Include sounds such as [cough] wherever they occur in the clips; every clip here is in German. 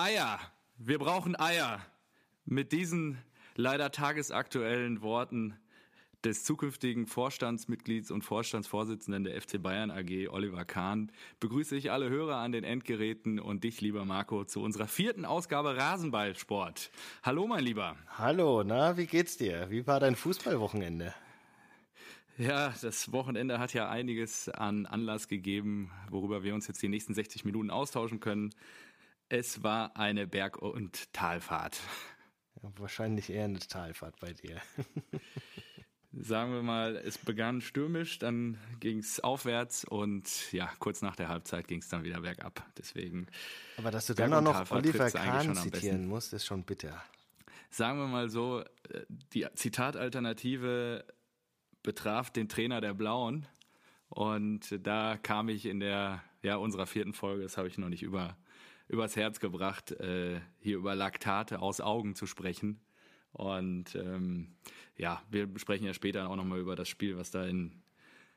Eier. Wir brauchen Eier. Mit diesen leider tagesaktuellen Worten des zukünftigen Vorstandsmitglieds und Vorstandsvorsitzenden der FC Bayern AG, Oliver Kahn, begrüße ich alle Hörer an den Endgeräten und dich, lieber Marco, zu unserer vierten Ausgabe Rasenballsport. Hallo, mein Lieber. Hallo, na, wie geht's dir? Wie war dein Fußballwochenende? Ja, das Wochenende hat ja einiges an Anlass gegeben, worüber wir uns jetzt die nächsten 60 Minuten austauschen können. Es war eine Berg- und Talfahrt. Ja, wahrscheinlich eher eine Talfahrt bei dir. [laughs] Sagen wir mal, es begann stürmisch, dann ging es aufwärts und ja, kurz nach der Halbzeit ging es dann wieder bergab. Deswegen. Aber dass du dann auch noch Oliver Kahn zitieren musst, ist schon bitter. Sagen wir mal so, äh, die Zitatalternative betraf den Trainer der Blauen und da kam ich in der ja unserer vierten Folge, das habe ich noch nicht über übers Herz gebracht, äh, hier über Laktate aus Augen zu sprechen. Und ähm, ja, wir sprechen ja später auch nochmal über das Spiel, was da in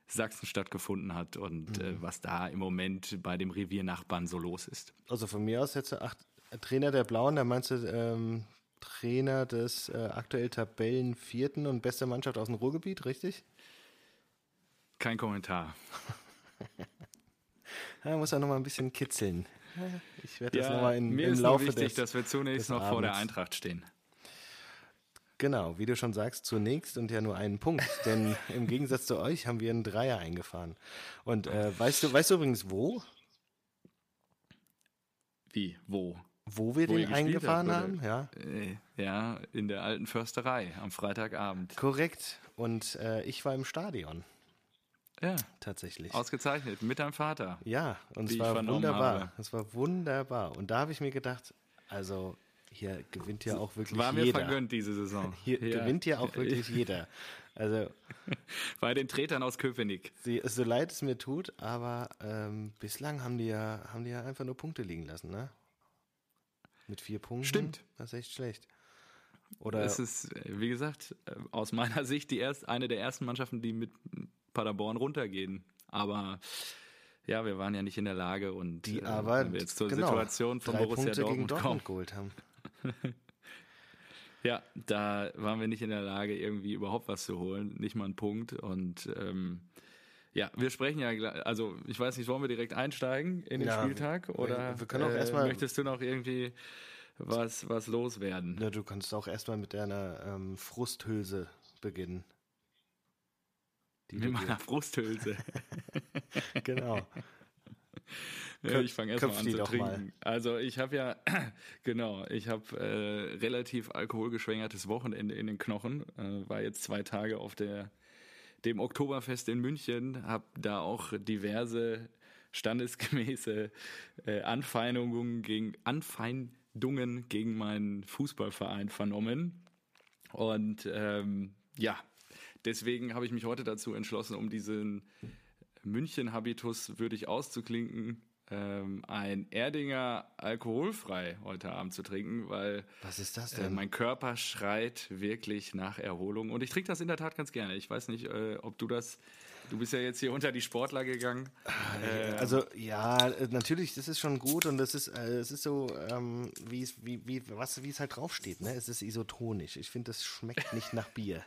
Sachsen stattgefunden hat und äh, mhm. äh, was da im Moment bei dem Reviernachbarn so los ist. Also von mir aus jetzt ach, Trainer der Blauen, da meinst du ähm, Trainer des äh, aktuell Tabellenvierten und beste Mannschaft aus dem Ruhrgebiet, richtig? Kein Kommentar. [laughs] ja, muss ja nochmal ein bisschen kitzeln. [laughs] Ich werde das ja, nochmal im Laufe wichtig, des dass wir zunächst noch Abends. vor der Eintracht stehen. Genau, wie du schon sagst, zunächst und ja nur einen Punkt. [laughs] Denn im Gegensatz zu euch haben wir einen Dreier eingefahren. Und äh, weißt du, weißt du übrigens wo? Wie? Wo? Wo wir wo den eingefahren haben, ja. Äh, ja, in der alten Försterei am Freitagabend. Korrekt. Und äh, ich war im Stadion. Ja. Tatsächlich. Ausgezeichnet, mit deinem Vater. Ja, und es war wunderbar. Es war wunderbar. Und da habe ich mir gedacht, also hier gewinnt ja auch wirklich War mir jeder. vergönnt diese Saison. [laughs] Hier ja. gewinnt ja auch wirklich [laughs] jeder. Also [laughs] bei den Tretern aus Köpenick. Sie, so leid es mir tut, aber ähm, bislang haben die ja haben die ja einfach nur Punkte liegen lassen, ne? Mit vier Punkten. Stimmt. Das ist echt schlecht. Oder es ist, wie gesagt, äh, aus meiner Sicht die erst, eine der ersten Mannschaften, die mit Paderborn runtergehen. Aber ja, wir waren ja nicht in der Lage und die äh, aber wir jetzt zur genau, Situation von Borussia Punkte Dortmund, Dortmund geholt haben. [laughs] ja, da waren wir nicht in der Lage, irgendwie überhaupt was zu holen, nicht mal einen Punkt. Und ähm, ja, wir sprechen ja, also ich weiß nicht, wollen wir direkt einsteigen in den ja, Spieltag oder wir können auch äh, erstmal, möchtest du noch irgendwie was, was loswerden? Ja, du kannst auch erstmal mit deiner ähm, Frusthülse beginnen. Die mit meiner [laughs] Brusthülse. [laughs] genau. Ja, ich fange erstmal an zu trinken. Mal. Also ich habe ja, [clears throat] genau, ich habe äh, relativ alkoholgeschwängertes Wochenende in den Knochen. Äh, war jetzt zwei Tage auf der dem Oktoberfest in München, habe da auch diverse standesgemäße äh, Anfeindungen gegen Anfeindungen gegen meinen Fußballverein vernommen. Und ähm, ja, Deswegen habe ich mich heute dazu entschlossen, um diesen München-Habitus würdig auszuklinken, ähm, ein Erdinger alkoholfrei heute Abend zu trinken, weil Was ist das denn? Äh, mein Körper schreit wirklich nach Erholung. Und ich trinke das in der Tat ganz gerne. Ich weiß nicht, äh, ob du das. Du bist ja jetzt hier unter die Sportler gegangen. Äh, also ja, natürlich, das ist schon gut und das ist, äh, es ist so, ähm, wie es, wie, wie, was, wie es halt draufsteht. Ne? Es ist isotonisch. Ich finde, das schmeckt nicht nach Bier.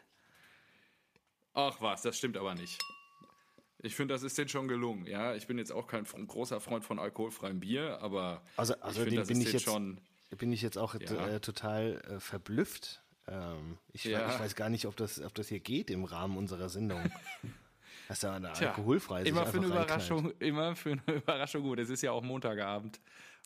Ach was, das stimmt aber nicht. Ich finde, das ist denen schon gelungen. Ja, ich bin jetzt auch kein großer Freund von alkoholfreiem Bier, aber also, also ich find, bin ich jetzt schon. Bin ich jetzt auch ja. äh, total äh, verblüfft. Ähm, ich, ja. ich, weiß gar nicht, ob das, ob das hier geht im Rahmen unserer Sendung. Das ist ja eine alkoholfreie. Immer für eine Überraschung, immer für eine [laughs] Überraschung gut. Es ist ja auch Montagabend.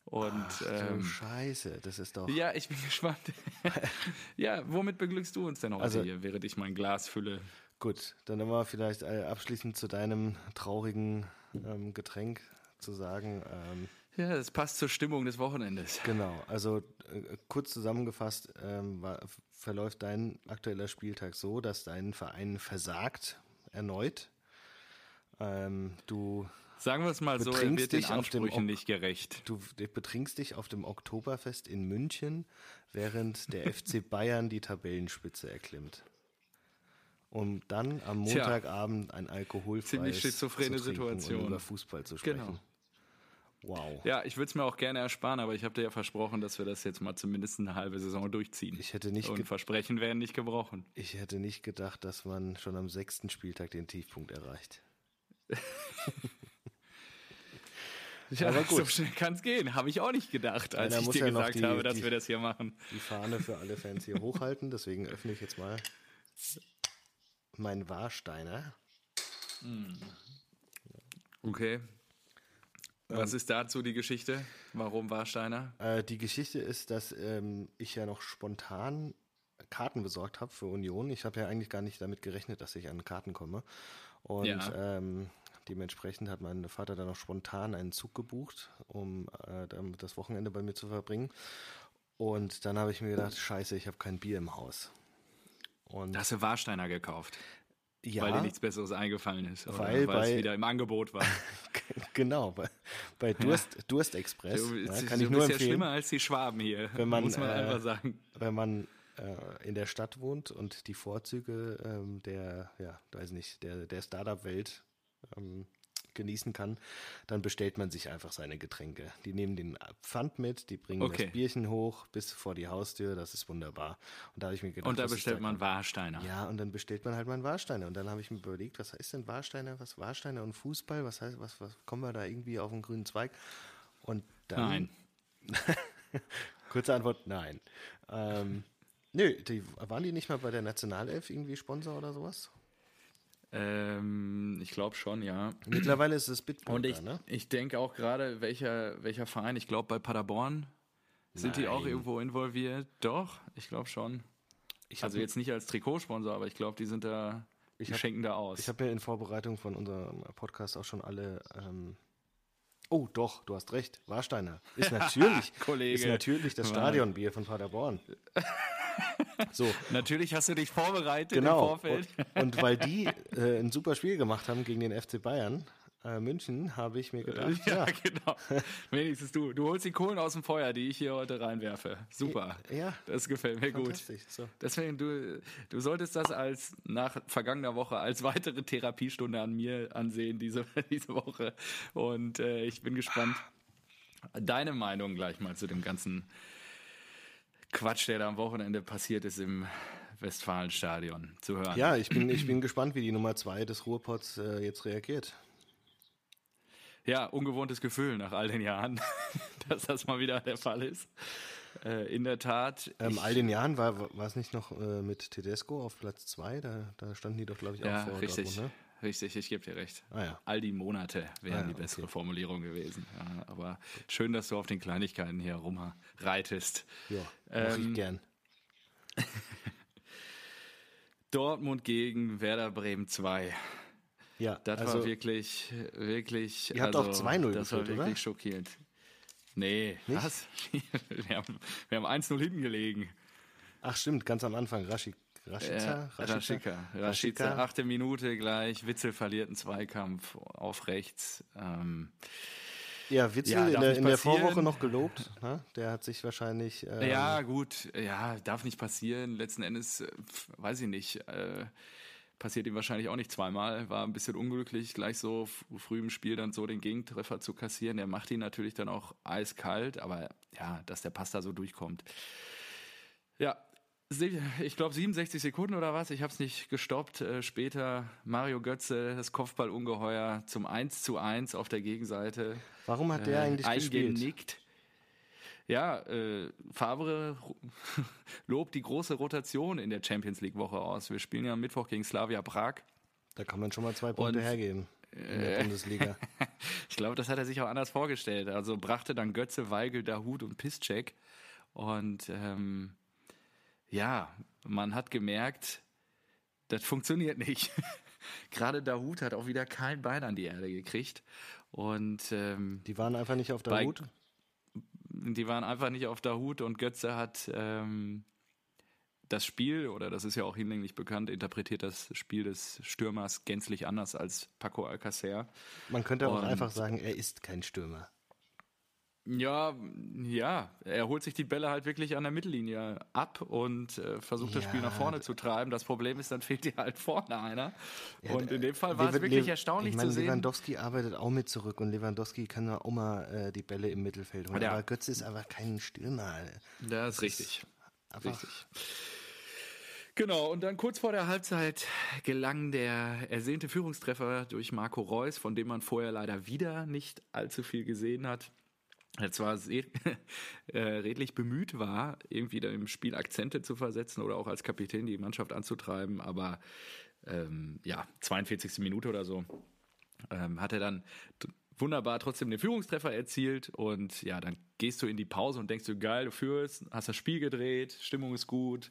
Und Ach, ähm, Scheiße, das ist doch. Ja, ich bin [laughs] gespannt. [laughs] ja, womit beglückst du uns denn heute also, hier, während ich mein Glas fülle? Gut, dann nochmal vielleicht äh, abschließend zu deinem traurigen ähm, Getränk zu sagen. Ähm, ja, das passt zur Stimmung des Wochenendes. Genau, also äh, kurz zusammengefasst ähm, war, verläuft dein aktueller Spieltag so, dass dein Verein versagt erneut. Ähm, du Sagen wir es mal so, er wird den Ansprüchen nicht gerecht. Du betrinkst dich auf dem Oktoberfest in München, während der FC Bayern die Tabellenspitze erklimmt um dann am Montagabend ein alkoholfreies ziemlich schizophrene zu Situation und über Fußball zu sprechen. Genau. Wow. Ja, ich würde es mir auch gerne ersparen, aber ich habe dir ja versprochen, dass wir das jetzt mal zumindest eine halbe Saison durchziehen. Ich hätte nicht Und Versprechen werden nicht gebrochen. Ich hätte nicht gedacht, dass man schon am sechsten Spieltag den Tiefpunkt erreicht. [laughs] ja, aber gut. so schnell kann es gehen. Habe ich auch nicht gedacht, als ich dir ja gesagt die, habe, dass die, wir das hier machen. Die Fahne für alle Fans hier hochhalten. Deswegen öffne ich jetzt mal meinen Warsteiner. Hm. Okay. Was ähm, ist dazu die Geschichte? Warum Warsteiner? Äh, die Geschichte ist, dass ähm, ich ja noch spontan Karten besorgt habe für Union. Ich habe ja eigentlich gar nicht damit gerechnet, dass ich an Karten komme. Und ja. ähm, dementsprechend hat mein Vater dann noch spontan einen Zug gebucht, um äh, das Wochenende bei mir zu verbringen. Und dann habe ich mir gedacht, scheiße, ich habe kein Bier im Haus. Und Hast du Warsteiner gekauft? Ja. Weil dir nichts Besseres eingefallen ist. Oder weil, weil es wieder im Angebot war. [laughs] genau, bei, bei Durst, ja. Durst Express. Du, ja, kann du ich nur bist empfehlen, ja schlimmer als die Schwaben hier. Wenn man, muss man äh, einfach sagen. Wenn man äh, in der Stadt wohnt und die Vorzüge ähm, der, ja, weiß nicht, der, der Startup-Welt ähm, genießen kann, dann bestellt man sich einfach seine Getränke. Die nehmen den Pfand mit, die bringen okay. das Bierchen hoch bis vor die Haustür, das ist wunderbar. Und da habe ich mir gedacht, und da bestellt man Warsteiner. Ja, und dann bestellt man halt mal einen Warsteiner. Und dann habe ich mir überlegt, was heißt denn Warsteiner? Was Warsteiner und Fußball? Was heißt, was, was kommen wir da irgendwie auf einen grünen Zweig? Und dann. Nein. [laughs] Kurze Antwort, nein. Ähm, nö, die, waren die nicht mal bei der Nationalelf irgendwie Sponsor oder sowas? Ähm, ich glaube schon, ja. Mittlerweile ist es Bitburger, Und ich, ne? ich denke auch gerade, welcher, welcher Verein, ich glaube bei Paderborn sind Nein. die auch irgendwo involviert. Doch, ich glaube schon. Ich also jetzt nicht als Trikotsponsor, aber ich glaube, die sind da, die hab, schenken da aus. Ich habe ja in Vorbereitung von unserem Podcast auch schon alle ähm, Oh, doch, du hast recht. Warsteiner ist [laughs] natürlich, Kollege. ist natürlich das Stadionbier von Paderborn. [laughs] So. [laughs] Natürlich hast du dich vorbereitet genau. im Vorfeld. Und, und weil die [laughs] äh, ein super Spiel gemacht haben gegen den FC Bayern, äh, München, habe ich mir gedacht. Ja, ja, genau. [laughs] Wenigstens du. Du holst die Kohlen aus dem Feuer, die ich hier heute reinwerfe. Super. Ja. Das gefällt mir gut. So. Deswegen, du, du solltest das als nach vergangener Woche als weitere Therapiestunde an mir ansehen, diese, diese Woche. Und äh, ich bin gespannt. Deine Meinung gleich mal zu dem ganzen Quatsch, der da am Wochenende passiert ist im Westfalenstadion zu hören. Ja, ich bin, ich bin gespannt, wie die Nummer zwei des Ruhrpots äh, jetzt reagiert. Ja, ungewohntes Gefühl nach all den Jahren, [laughs] dass das mal wieder der Fall ist. Äh, in der Tat. Ähm, all den Jahren war, war es nicht noch äh, mit Tedesco auf Platz zwei? Da, da standen die doch, glaube ich, auch ja, vor. Richtig. Dortmund, ne? Richtig, ich gebe dir recht. Ah, ja. All die Monate wären ah, ja, die bessere okay. Formulierung gewesen. Ja, aber schön, dass du auf den Kleinigkeiten hier rumreitest. Ja, mach ähm, ich gern. [laughs] Dortmund gegen Werder Bremen 2. Ja, das also, war wirklich, wirklich. Ihr habt also, auch 2-0 Das war wirklich oder? schockierend. Nee, Nicht? was? [laughs] wir haben, wir haben 1-0 hinten gelegen. Ach stimmt, ganz am Anfang, Raschik Rashica? Äh, Rashica. Rashica. Achte Minute gleich. Witzel verliert einen Zweikampf auf rechts. Ähm, ja, Witzel ja, in, der, in der, Vorwoche noch gelobt. Ne? Der hat sich wahrscheinlich. [laughs] Ähm, ja, gut. Ja, darf nicht passieren. Letzten Endes, äh, weiß ich nicht. Äh, passiert ihm wahrscheinlich auch nicht zweimal. War ein bisschen unglücklich, gleich so früh im Spiel dann so den Gegentreffer zu kassieren. Der macht ihn natürlich dann auch eiskalt, aber ja, dass der Pass da so durchkommt. Ja, ich glaube 67 Sekunden oder was, ich habe es nicht gestoppt. Äh, später Mario Götze, das Kopfballungeheuer zum 1 zu 1 auf der Gegenseite. Warum hat der äh, eigentlich eingenickt. gespielt? Ja, äh, Favre [laughs] lobt die große Rotation in der Champions League Woche aus. Wir spielen ja am Mittwoch gegen Slavia Prag. Da kann man schon mal zwei Punkte Und, hergeben in der äh, Bundesliga. [laughs] ich glaube, das hat er sich auch anders vorgestellt. Also brachte dann Götze, Weigel, Dahut und Piszczek. Und ähm, ja, man hat gemerkt, das funktioniert nicht. [laughs] Gerade Dahut hat auch wieder kein Bein an die Erde gekriegt. Und ähm, die waren einfach nicht auf der Hut? Die waren einfach nicht auf der Hut und Götze hat ähm, das Spiel, oder das ist ja auch hinlänglich bekannt, interpretiert das Spiel des Stürmers gänzlich anders als Paco Alcacer. Man könnte auch und, einfach sagen, er ist kein Stürmer. Ja, ja, er holt sich die Bälle halt wirklich an der Mittellinie ab und äh, versucht ja. das Spiel nach vorne zu treiben. Das Problem ist, dann fehlt dir halt vorne einer. Ja, und in dem Fall war es wirklich Le erstaunlich ich mein, zu sehen. Lewandowski arbeitet auch mit zurück und Lewandowski kann auch mal äh, die Bälle im Mittelfeld holen. Ja. Aber Götze ist einfach kein Stürmer. Das, das ist richtig. Richtig. Genau, und dann kurz vor der Halbzeit gelang der ersehnte Führungstreffer durch Marco Reus, von dem man vorher leider wieder nicht allzu viel gesehen hat er zwar sehr, [laughs] äh, redlich bemüht war, irgendwie im Spiel Akzente zu versetzen oder auch als Kapitän die Mannschaft anzutreiben, aber ähm, ja, 42. Minute oder so ähm, hat er dann wunderbar trotzdem den Führungstreffer erzielt und ja, dann gehst du in die Pause und denkst du, geil, du führst, hast das Spiel gedreht, Stimmung ist gut,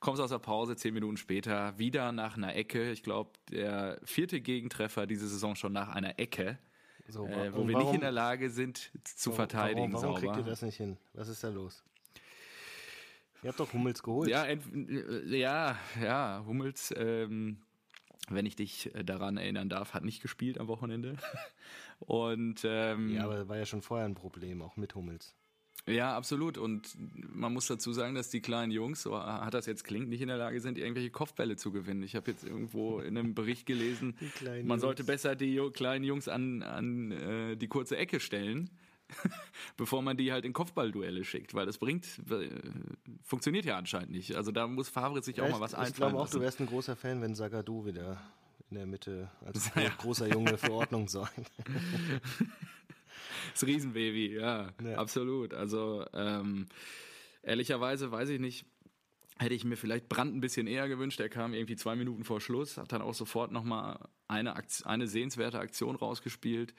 kommst aus der Pause, zehn Minuten später, wieder nach einer Ecke. Ich glaube, der vierte Gegentreffer diese Saison schon nach einer Ecke. So, äh, wo wir warum, nicht in der Lage sind zu warum, verteidigen. Warum, warum kriegt ihr das nicht hin? Was ist da los? Ihr habt doch Hummels geholt. Ja, äh, ja, ja, Hummels, ähm, wenn ich dich äh, daran erinnern darf, hat nicht gespielt am Wochenende. [laughs] Und ähm, ja, aber war ja schon vorher ein Problem, auch mit Hummels. Ja, absolut. Und man muss dazu sagen, dass die kleinen Jungs, so hat das jetzt klingt, nicht in der Lage sind, irgendwelche Kopfbälle zu gewinnen. Ich habe jetzt irgendwo in einem Bericht gelesen, man Jungs. sollte besser die kleinen Jungs an, an äh, die kurze Ecke stellen, [laughs] bevor man die halt in Kopfballduelle schickt, weil das bringt, äh, funktioniert ja anscheinend nicht. Also da muss Favre sich ja, auch mal was einfallen Ich glaube auch, du wärst ein großer Fan, wenn Sagadu wieder in der Mitte als [laughs] ja. großer Junge für Ordnung sorgt. [laughs] das Riesenbaby, ja, ja. absolut. Also ähm, ehrlicherweise weiß ich nicht, hätte ich mir vielleicht Brand ein bisschen eher gewünscht. Er kam irgendwie zwei Minuten vor Schluss, hat dann auch sofort nochmal eine, eine sehenswerte Aktion rausgespielt.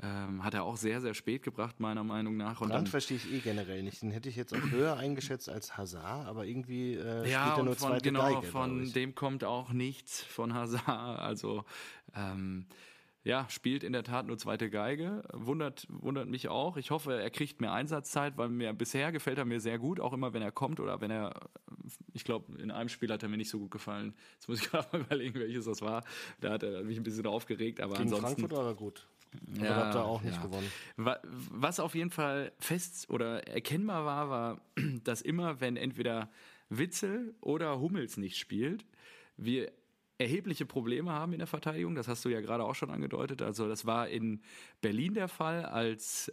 Ähm, hat er auch sehr, sehr spät gebracht, meiner Meinung nach. Und Brand dann, verstehe ich eh generell nicht. Den hätte ich jetzt auch höher eingeschätzt als Hazard, aber irgendwie äh, ja, spielt er nur von, zweite genau, Geige. Von dem kommt auch nichts von Hazard. Also ähm, ja, spielt in der Tat nur zweite Geige. Wundert, wundert mich auch. Ich hoffe, er kriegt mehr Einsatzzeit, weil mir bisher gefällt er mir sehr gut, auch immer wenn er kommt oder wenn er, ich glaube, in einem Spiel hat er mir nicht so gut gefallen. Jetzt muss ich [laughs] gerade mal überlegen, welches das war. Da hat er mich ein bisschen aufgeregt, aber Gegen ansonsten. Frankfurt war er gut. Aber ja, hat er auch nicht ja. gewonnen. Was auf jeden Fall fest oder erkennbar war, war, [clears throat] dass immer, wenn entweder Witzel oder Hummels nicht spielt, wir erhebliche Probleme haben in der Verteidigung. Das hast du ja gerade auch schon angedeutet. Also das war in Berlin der Fall, als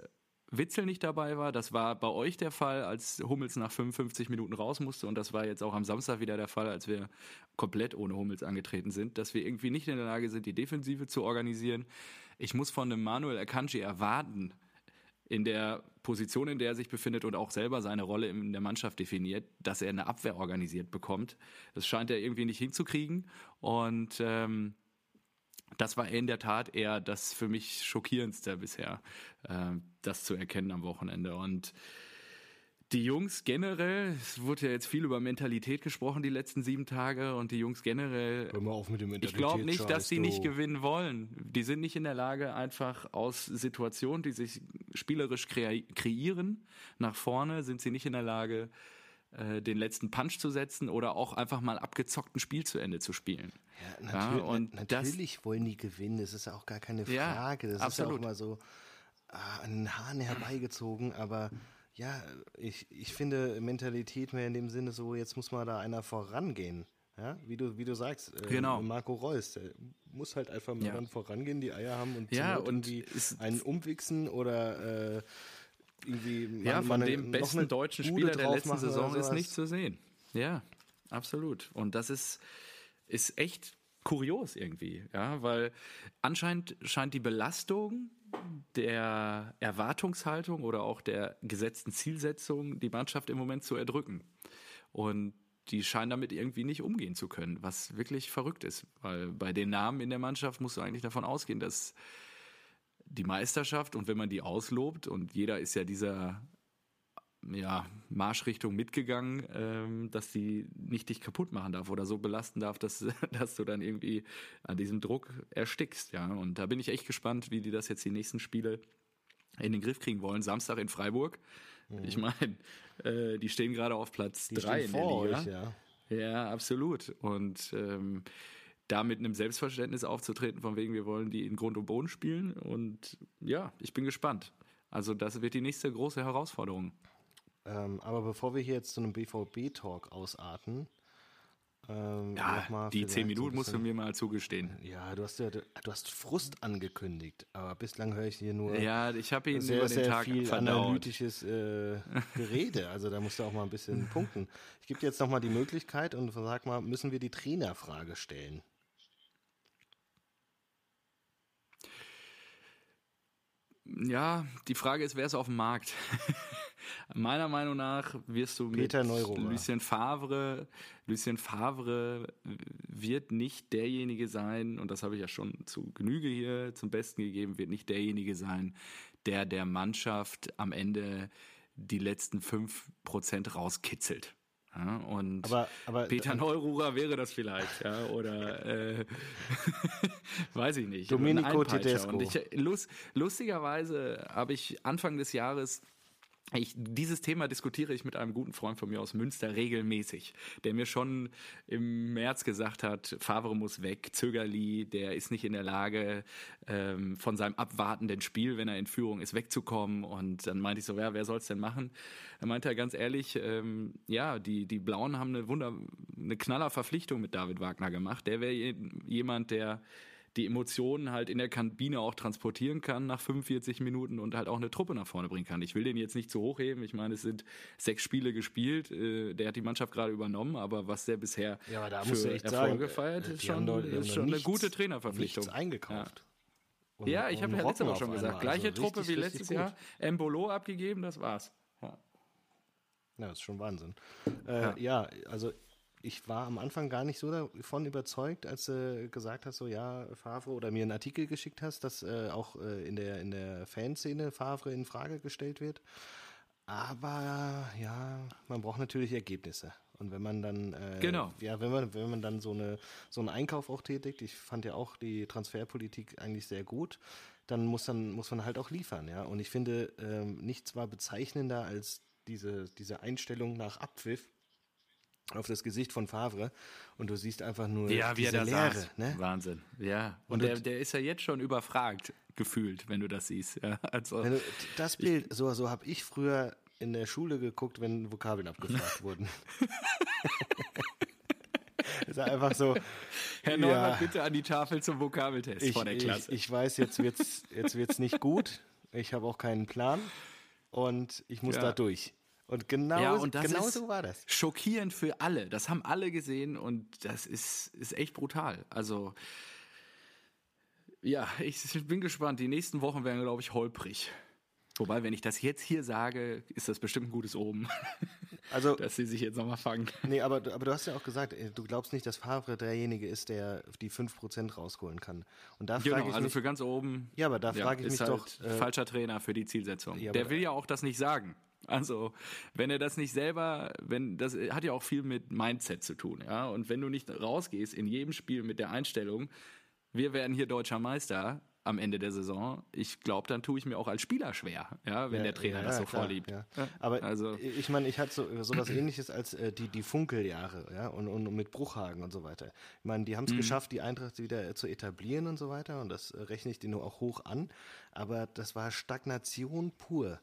Witzel nicht dabei war. Das war bei euch der Fall, als Hummels nach 55 Minuten raus musste. Und das war jetzt auch am Samstag wieder der Fall, als wir komplett ohne Hummels angetreten sind, dass wir irgendwie nicht in der Lage sind, die Defensive zu organisieren. Ich muss von einem Manuel Akanji erwarten, in der Position, in der er sich befindet und auch selber seine Rolle in der Mannschaft definiert, dass er eine Abwehr organisiert bekommt. Das scheint er irgendwie nicht hinzukriegen. Und ähm, das war in der Tat eher das für mich schockierendste bisher, äh, das zu erkennen am Wochenende. Und die Jungs generell, es wurde ja jetzt viel über Mentalität gesprochen die letzten sieben Tage und die Jungs generell. Hör mal auf mit dem Mentalität. Ich glaube nicht, dass sie nicht gewinnen wollen. Die sind nicht in der Lage, einfach aus Situationen, die sich spielerisch kreieren, nach vorne sind sie nicht in der Lage, äh, den letzten Punch zu setzen oder auch einfach mal abgezockten Spiel zu Ende zu spielen. Ja, natürlich, ja, und natürlich das, wollen die gewinnen, das ist ja auch gar keine Frage. Ja, das absolut. ist ja auch mal so ah, an den Haaren herbeigezogen, aber ja, ich, ich finde Mentalität mehr in dem Sinne so, jetzt muss mal da einer vorangehen. Ja, wie du, wie du sagst, äh, genau. Marco Reus, der muss halt einfach mal ja. dann vorangehen, die Eier haben und, ja, und irgendwie einen umwichsen oder äh, irgendwie Ja, von dem besten deutschen Spieler der letzten Saison ist nicht zu sehen. Ja, absolut. Und das ist, ist echt kurios irgendwie, ja, weil anscheinend scheint die Belastung der Erwartungshaltung oder auch der gesetzten Zielsetzung die Mannschaft im Moment zu erdrücken. Und die scheinen damit irgendwie nicht umgehen zu können, was wirklich verrückt ist, weil bei den Namen in der Mannschaft musst du eigentlich davon ausgehen, dass die Meisterschaft und wenn man die auslobt und jeder ist ja dieser ja, Marschrichtung mitgegangen, ähm, dass sie nicht dich kaputt machen darf oder so belasten darf, dass, [laughs] dass du dann irgendwie an diesem Druck erstickst. Ja, und da bin ich echt gespannt, wie die das jetzt die nächsten Spiele in den Griff kriegen wollen. Samstag in Freiburg. Mhm. Ich meine, äh, die stehen gerade auf Platz die drei in der Liga. Euch, ja. ja, absolut. Und ähm, da mit einem Selbstverständnis aufzutreten, von wegen wir wollen die in Grund und Boden spielen. Und ja, ich bin gespannt. Also das wird die nächste große Herausforderung. Ähm, aber bevor wir hier jetzt zu einem BVB-Talk ausarten, ähm, ja, die zehn Minuten musst du mir mal zugestehen. Ja, du hast ja, du hast Frust angekündigt, aber bislang höre ich hier nur. Ja, ich habe ihn sehr, über den sehr Tag viel verdaut. analytisches äh, [laughs] Gerede. Also da musst du auch mal ein bisschen punkten. Ich gebe dir jetzt noch mal die Möglichkeit und sag mal, müssen wir die Trainerfrage stellen? Ja, die Frage ist, wer ist auf dem Markt? [laughs] Meiner Meinung nach wirst du Peter mit Neurohrer. Lucien Favre, Lucien Favre wird nicht derjenige sein, und das habe ich ja schon zu Genüge hier zum Besten gegeben, wird nicht derjenige sein, der der Mannschaft am Ende die letzten fünf Prozent rauskitzelt. Ja, und aber, aber, Peter Neururer wäre das vielleicht, ja, oder äh, [laughs] weiß ich nicht. Domenico Tedesco. Und ich, lust, lustigerweise habe ich Anfang des Jahres ich, dieses Thema diskutiere ich mit einem guten Freund von mir aus Münster regelmäßig, der mir schon im März gesagt hat, Favre muss weg, Zögerli, der ist nicht in der Lage, ähm, von seinem abwartenden Spiel, wenn er in Führung ist, wegzukommen. Und dann meinte ich so, ja, wer soll es denn machen? Dann meinte er ganz ehrlich, ähm, ja, die, die Blauen haben eine Wunder, eine knaller Verpflichtung mit David Wagner gemacht. Der wäre jemand, der die Emotionen halt in der Kabine auch transportieren kann nach 45 Minuten und halt auch eine Truppe nach vorne bringen kann. Ich will den jetzt nicht zu hoch heben. Ich meine, es sind sechs Spiele gespielt. Äh, der hat die Mannschaft gerade übernommen, aber was der bisher ja, für Erfolge sagen, feiert, ist schon, doch, ist schon nichts, eine gute Trainerverpflichtung. Nichts eingekauft. Ja. Und, ja, ich habe ja letztes Mal schon gesagt, gleiche also Truppe richtig, wie letztes Jahr. Embolo abgegeben, das war's. Ja. Ja, das ist schon Wahnsinn. Äh, ja. ja. also ich war am Anfang gar nicht so davon überzeugt, als du gesagt hast, so ja, Favre oder mir einen Artikel geschickt hast, dass äh, auch äh, in der in der Fanszene Favre in Frage gestellt wird. Aber ja, man braucht natürlich Ergebnisse. Und wenn man dann äh, genau. ja, wenn man wenn man dann so eine so einen Einkauf auch tätigt, ich fand ja auch die Transferpolitik eigentlich sehr gut, dann muss dann muss man halt auch liefern, ja. Und ich finde ähm, nichts war bezeichnender als diese diese Einstellung nach Abpfiff auf das Gesicht von Favre und du siehst einfach nur ja, diese wie er Leere. Saß. Ne? Wahnsinn, ja. Und, und der, der ist ja jetzt schon überfragt gefühlt, wenn du das siehst. Ja, also, du, das Bild, so, so habe ich früher in der Schule geguckt, wenn Vokabeln abgefragt wurden. [laughs] ist einfach so. Herr Neumann, ja, bitte an die Tafel zum Vokabeltest ich, vor der Klasse. Ich, ich weiß, jetzt wird's, jetzt wird's nicht gut. Ich habe auch keinen Plan und ich muss ja. da durch. Und genau, ja, und genau so war das. Schockierend für alle. Das haben alle gesehen und das ist, ist echt brutal. Also, ja, ich bin gespannt. Die nächsten Wochen werden, glaube ich, holprig. Wobei, wenn ich das jetzt hier sage, ist das bestimmt ein gutes Oben. [laughs] Also, dass sie sich jetzt nochmal fangen. Nee, aber, aber du hast ja auch gesagt, äh, du glaubst nicht, dass Favre derjenige ist, der die 5% rausholen kann. Und da genau, frage ich also mich, für ganz oben. Ja, aber da frage ja, ich mich halt doch. Äh, falscher Trainer für die Zielsetzung. Ja, der will ja auch das nicht sagen. Also, wenn er das nicht selber, wenn das hat ja auch viel mit Mindset zu tun, ja. Und wenn du nicht rausgehst in jedem Spiel mit der Einstellung, wir werden hier deutscher Meister am Ende der Saison, ich glaube, dann tue ich mir auch als Spieler schwer, ja, wenn ja, der Trainer ja, das so klar, vorliebt. Ja. Aber also, ich meine, ich hatte so sowas ähnliches als äh, die, die Funkeljahre, ja, und, und mit Bruchhagen und so weiter. Ich meine, die haben es mhm. geschafft, die Eintracht wieder zu etablieren und so weiter, und das rechne ich denen auch hoch an, aber das war Stagnation pur.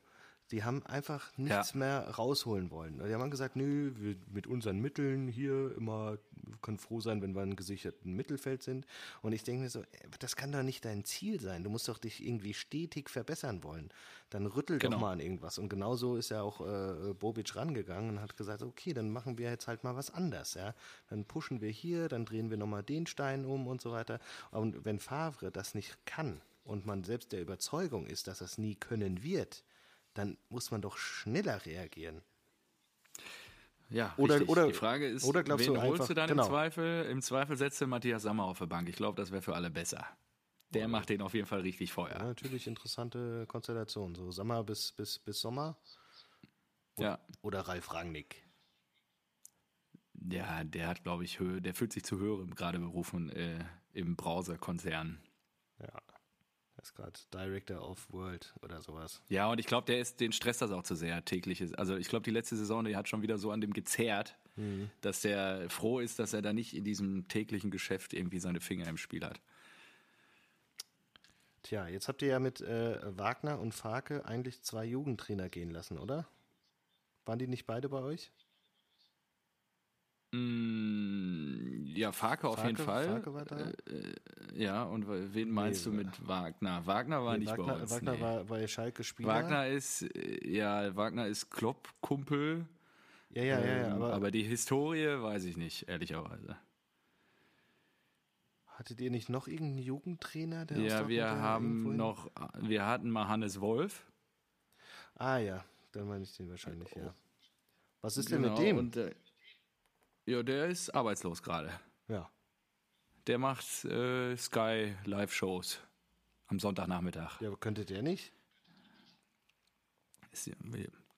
Die haben einfach nichts ja. mehr rausholen wollen. Die haben gesagt, nö, wir mit unseren Mitteln hier immer, können froh sein, wenn wir im gesicherten Mittelfeld sind. Und ich denke mir so, das kann doch nicht dein Ziel sein. Du musst doch dich irgendwie stetig verbessern wollen. Dann rüttel genau. doch mal an irgendwas. Und genauso ist ja auch äh, Bobic rangegangen und hat gesagt, okay, dann machen wir jetzt halt mal was anders. Ja? Dann pushen wir hier, dann drehen wir nochmal den Stein um und so weiter. Und wenn Favre das nicht kann und man selbst der Überzeugung ist, dass es nie können wird, dann muss man doch schneller reagieren. Ja, oder, richtig. oder die Frage ist, oder glaubst wen du holst einfach, du dann genau. im Zweifel? Im Zweifel setzt du Matthias Sammer auf der Bank. Ich glaube, das wäre für alle besser. Der macht den auf jeden Fall richtig Feuer. Ja, natürlich interessante Konstellation. So Sommer bis, bis, bis Sommer. Oder, ja. Oder Ralf Rangnick. Ja, der hat, glaube ich, Höhe, der fühlt sich zu höherem gerade berufen äh, im Browser-Konzern. Ja. Ist gerade Director of World oder sowas. Ja, und ich glaube, der ist, den stresst das auch zu sehr täglich. Also ich glaube, die letzte Saison, die hat schon wieder so an dem gezerrt, mhm. dass der froh ist, dass er da nicht in diesem täglichen Geschäft irgendwie seine Finger im Spiel hat. Tja, jetzt habt ihr ja mit äh, Wagner und Farke eigentlich zwei Jugendtrainer gehen lassen, oder? Waren die nicht beide bei euch? Mm, ja, Farke auf jeden Fall. Farke war da? Äh, äh, ja, und wen meinst nee, du mit Wagner? Wagner war nee, nicht Wagner, bei uns. Wagner nee. war bei Schalke Spieler. Wagner ist, äh, ja, Wagner ist Klopp-Kumpel. Ja, ja, ja, ja. Ähm, aber, aber die Historie weiß ich nicht, ehrlicherweise. Hattet ihr nicht noch irgendeinen Jugendtrainer? Der ja, wir haben noch, wir hatten mal Hannes Wolf. Ah ja, dann meine ich den wahrscheinlich, ja. Was ist genau, denn mit dem? Und, ja, der ist arbeitslos gerade. Ja. Der macht äh, Sky Live-Shows am Sonntagnachmittag. Ja, aber könnte der nicht? Ist,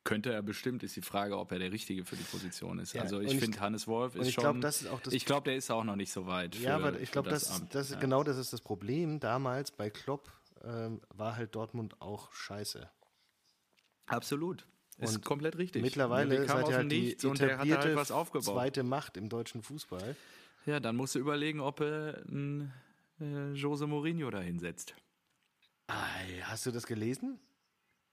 könnte er bestimmt, ist die Frage, ob er der Richtige für die Position ist. Ja, also ich, finde, Hannes Wolf ist ich schon. das ist auch das ich glaube, der ist auch noch nicht so weit. ja, aber ich glaube, das, das, das ja. genau das ist das Problem. Damals bei Klopp ähm, war halt Dortmund auch scheiße. Absolut. Ist und komplett richtig. Mittlerweile ist halt halt die etablierte halt zweite Macht im deutschen Fußball. Ja, dann musst du überlegen, ob er einen äh, Jose Mourinho da hinsetzt. Ah, hast du das gelesen?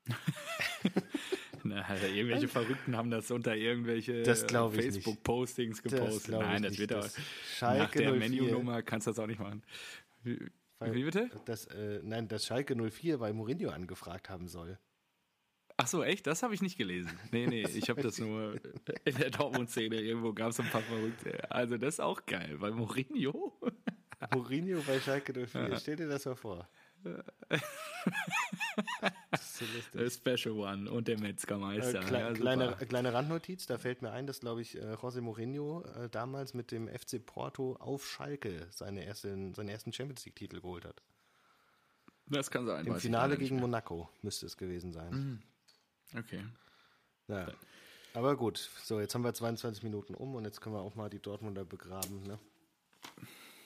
[laughs] Na, irgendwelche Verrückten haben das unter irgendwelche Facebook-Postings gepostet. Das Nein, das wird auch. Schalke nach der Menu-Nummer kannst du das auch nicht machen. Wie, wie bitte? Das, äh, nein, dass Schalke 04 bei Mourinho angefragt haben soll. Ach so, echt? Das habe ich nicht gelesen. Nee, nee, ich habe das nur in der Dortmund-Szene. Irgendwo gab es ein paar Verrückte. Also das ist auch geil, weil Mourinho... [laughs] Mourinho bei Schalke 04, ja. stell dir das mal vor. [laughs] so Special One und der Metzgermeister. Äh, kle ja, kleine, kleine Randnotiz, da fällt mir ein, dass, glaube ich, äh, José Mourinho äh, damals mit dem FC Porto auf Schalke seine ersten, seinen ersten Champions League-Titel geholt hat. Das kann sein. Im Finale gegen Monaco müsste es gewesen sein. Mhm. Okay. Ja. Aber gut, so, jetzt haben wir 22 Minuten um und jetzt können wir auch mal die Dortmunder begraben, ne?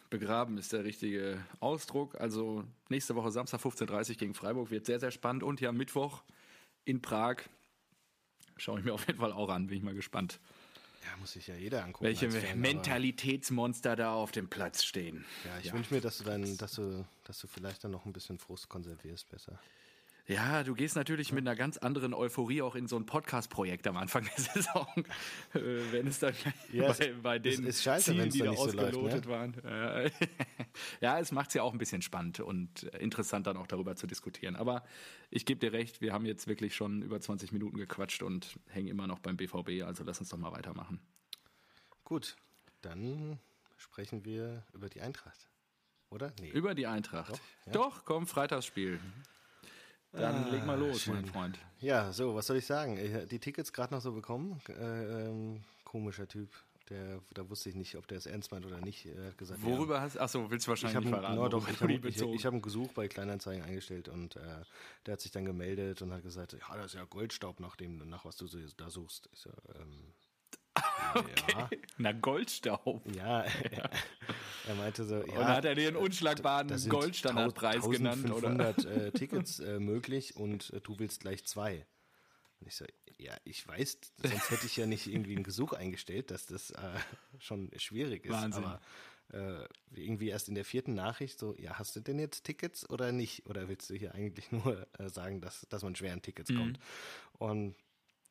Begraben ist der richtige Ausdruck. Also nächste Woche Samstag 15.30 Uhr gegen Freiburg wird sehr, sehr spannend. Und ja, Mittwoch in Prag. Schaue ich mir [laughs] auf jeden Fall auch an, bin ich mal gespannt. Ja, muss sich ja jeder angucken. Welche Fan, Mentalitätsmonster da auf dem Platz stehen. Ja, ich ja. wünsche mir, dass du dann, dass du, dass du vielleicht dann noch ein bisschen Frust konservierst besser. Ja, du gehst natürlich mit einer ganz anderen Euphorie auch in so ein Podcast-Projekt am Anfang der [laughs] Saison, äh, wenn es dann ja, bei, bei den ist, ist scheiße, Zielen, die da ausgelotet so läuft, ne? waren. [laughs] ja, es macht es ja auch ein bisschen spannend und interessant dann auch darüber zu diskutieren. Aber ich gebe dir recht, wir haben jetzt wirklich schon über 20 Minuten gequatscht und hängen immer noch beim BVB, also lass uns doch mal weitermachen. Gut, dann sprechen wir über die Eintracht. Oder? Nee. Über die Eintracht. Doch, ja? Doch komm, Freitagsspiel. Dann ah, leg mal los, schön. mein Freund. Ja, so, was soll ich sagen? Die Tickets gerade noch so bekommen. Äh, ähm, komischer Typ. Der, da wusste ich nicht, ob der es ernst meint oder nicht. Er hat gesagt, Worüber ja, hast Achso, willst du wahrscheinlich nicht verraten? No, doch, ich habe ich, ich hab einen Gesuch bei Kleinanzeigen eingestellt und äh, der hat sich dann gemeldet und hat gesagt, ja, das ist ja Goldstaub nach dem, nach was du da suchst. Ich so, ähm, [laughs] Okay. Ja. Na, Goldstaub. Ja, ja. [laughs] er meinte so, ja. Und hat er dir einen unschlagbaren Goldstandardpreis genannt, oder? 1500 äh, [laughs] Tickets äh, möglich und äh, du willst gleich zwei. Und ich so, ja, ich weiß, sonst hätte ich ja nicht irgendwie einen Gesuch eingestellt, dass das äh, schon schwierig ist. Wahnsinn. Aber äh, irgendwie erst in der vierten Nachricht so, ja, hast du denn jetzt Tickets oder nicht? Oder willst du hier eigentlich nur äh, sagen, dass, dass man schwer an Tickets mhm. kommt? Und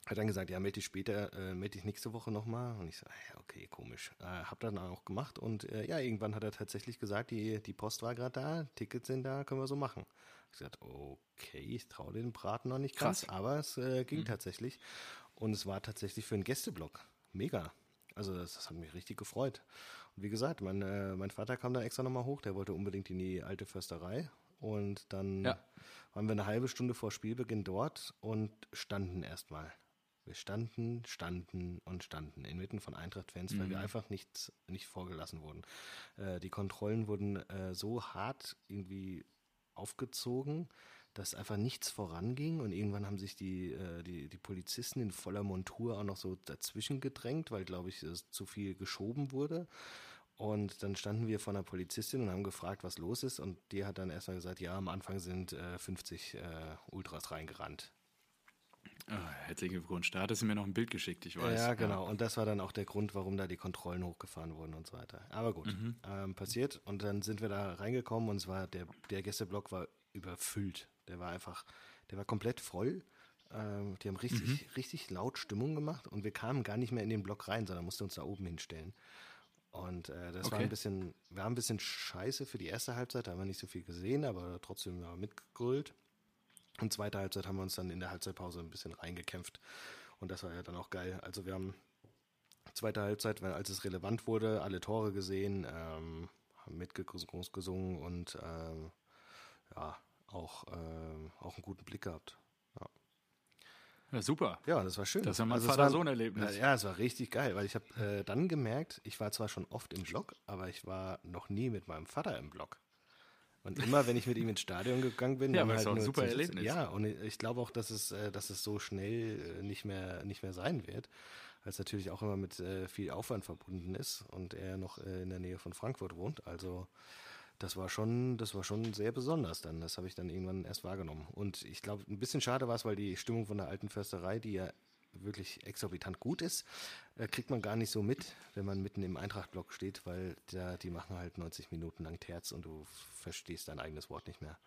hat dann gesagt, ja, melde dich später, äh, melde dich nächste Woche nochmal. Und ich so, okay, komisch. Äh, hab dann auch gemacht und äh, ja, irgendwann hat er tatsächlich gesagt, die, die Post war gerade da, Tickets sind da, können wir so machen. Ich gesagt, okay, ich traue den Braten noch nicht krass, Krass. aber es äh, ging mhm. tatsächlich. Und es war tatsächlich für einen Gästeblock. Mega. Also das, das hat mich richtig gefreut. Und wie gesagt, mein, äh, mein Vater kam da extra nochmal hoch, der wollte unbedingt in die alte Försterei. Und dann ja. waren wir eine halbe Stunde vor Spielbeginn dort und standen erstmal. Wir standen, standen und standen inmitten von Eintracht-Fans, mhm. weil wir mhm. einfach nicht, nicht vorgelassen wurden. Äh, die Kontrollen wurden äh, so hart irgendwie aufgezogen, dass einfach nichts voranging und irgendwann haben sich die, äh, die, die Polizisten in voller Montur auch noch so dazwischen gedrängt, weil, glaube ich, es zu viel geschoben wurde. Und dann standen wir vor einer Polizistin und haben gefragt, was los ist. Und die hat dann erstmal gesagt, ja, am Anfang sind äh, 50 äh, Ultras reingerannt. Oh, herzlichen Glückwunsch. Da hattest du mir noch ein Bild geschickt, ich weiß. Ja, genau. Und das war dann auch der Grund, warum da die Kontrollen hochgefahren wurden und so weiter. Aber gut, mhm. ähm, passiert. Und dann sind wir da reingekommen und es war der, der Gästeblock war überfüllt. Der war einfach, der war komplett voll. Ähm, die haben richtig, mhm. richtig laut Stimmung gemacht und wir kamen gar nicht mehr in den Block rein, sondern mussten uns da oben hinstellen. Und äh, das okay. war ein bisschen, war ein bisschen scheiße für die erste Halbzeit, da haben wir nicht so viel gesehen, aber trotzdem ja, mitgegrölt. Und zweite Halbzeit haben wir uns dann in der Halbzeitpause ein bisschen reingekämpft. Und das war ja dann auch geil. Also wir haben zweite Halbzeit, weil als es relevant wurde, alle Tore gesehen, ähm, haben mitgesungen und ähm, ja, auch, ähm, auch einen guten Blick gehabt. Ja. ja. super. Ja, das war schön. Das ja mal also Vater-Sohn-Erlebnis. Ja, es war richtig geil, weil ich habe äh, dann gemerkt, ich war zwar schon oft im Blog, aber ich war noch nie mit meinem Vater im Blog. Und immer, wenn ich mit ihm ins Stadion gegangen bin, ja, aber halt ein super Erlebnis. Ja, und ich glaube auch, dass es, äh, dass es so schnell äh, nicht mehr, nicht mehr sein wird, weil es natürlich auch immer mit äh, viel Aufwand verbunden ist und er noch in der Nähe von Frankfurt wohnt. Also das war schon, das war schon sehr besonders dann. Das habe ich dann irgendwann erst wahrgenommen. Und ich glaube, ein bisschen schade war es, weil die Stimmung von der alten Försterei, die ja wirklich exorbitant gut ist, äh, kriegt man gar nicht so mit, wenn man mitten im Eintracht-Block steht, weil da, die machen halt 90 Minuten lang Terz und du verstehst dein eigenes Wort nicht mehr.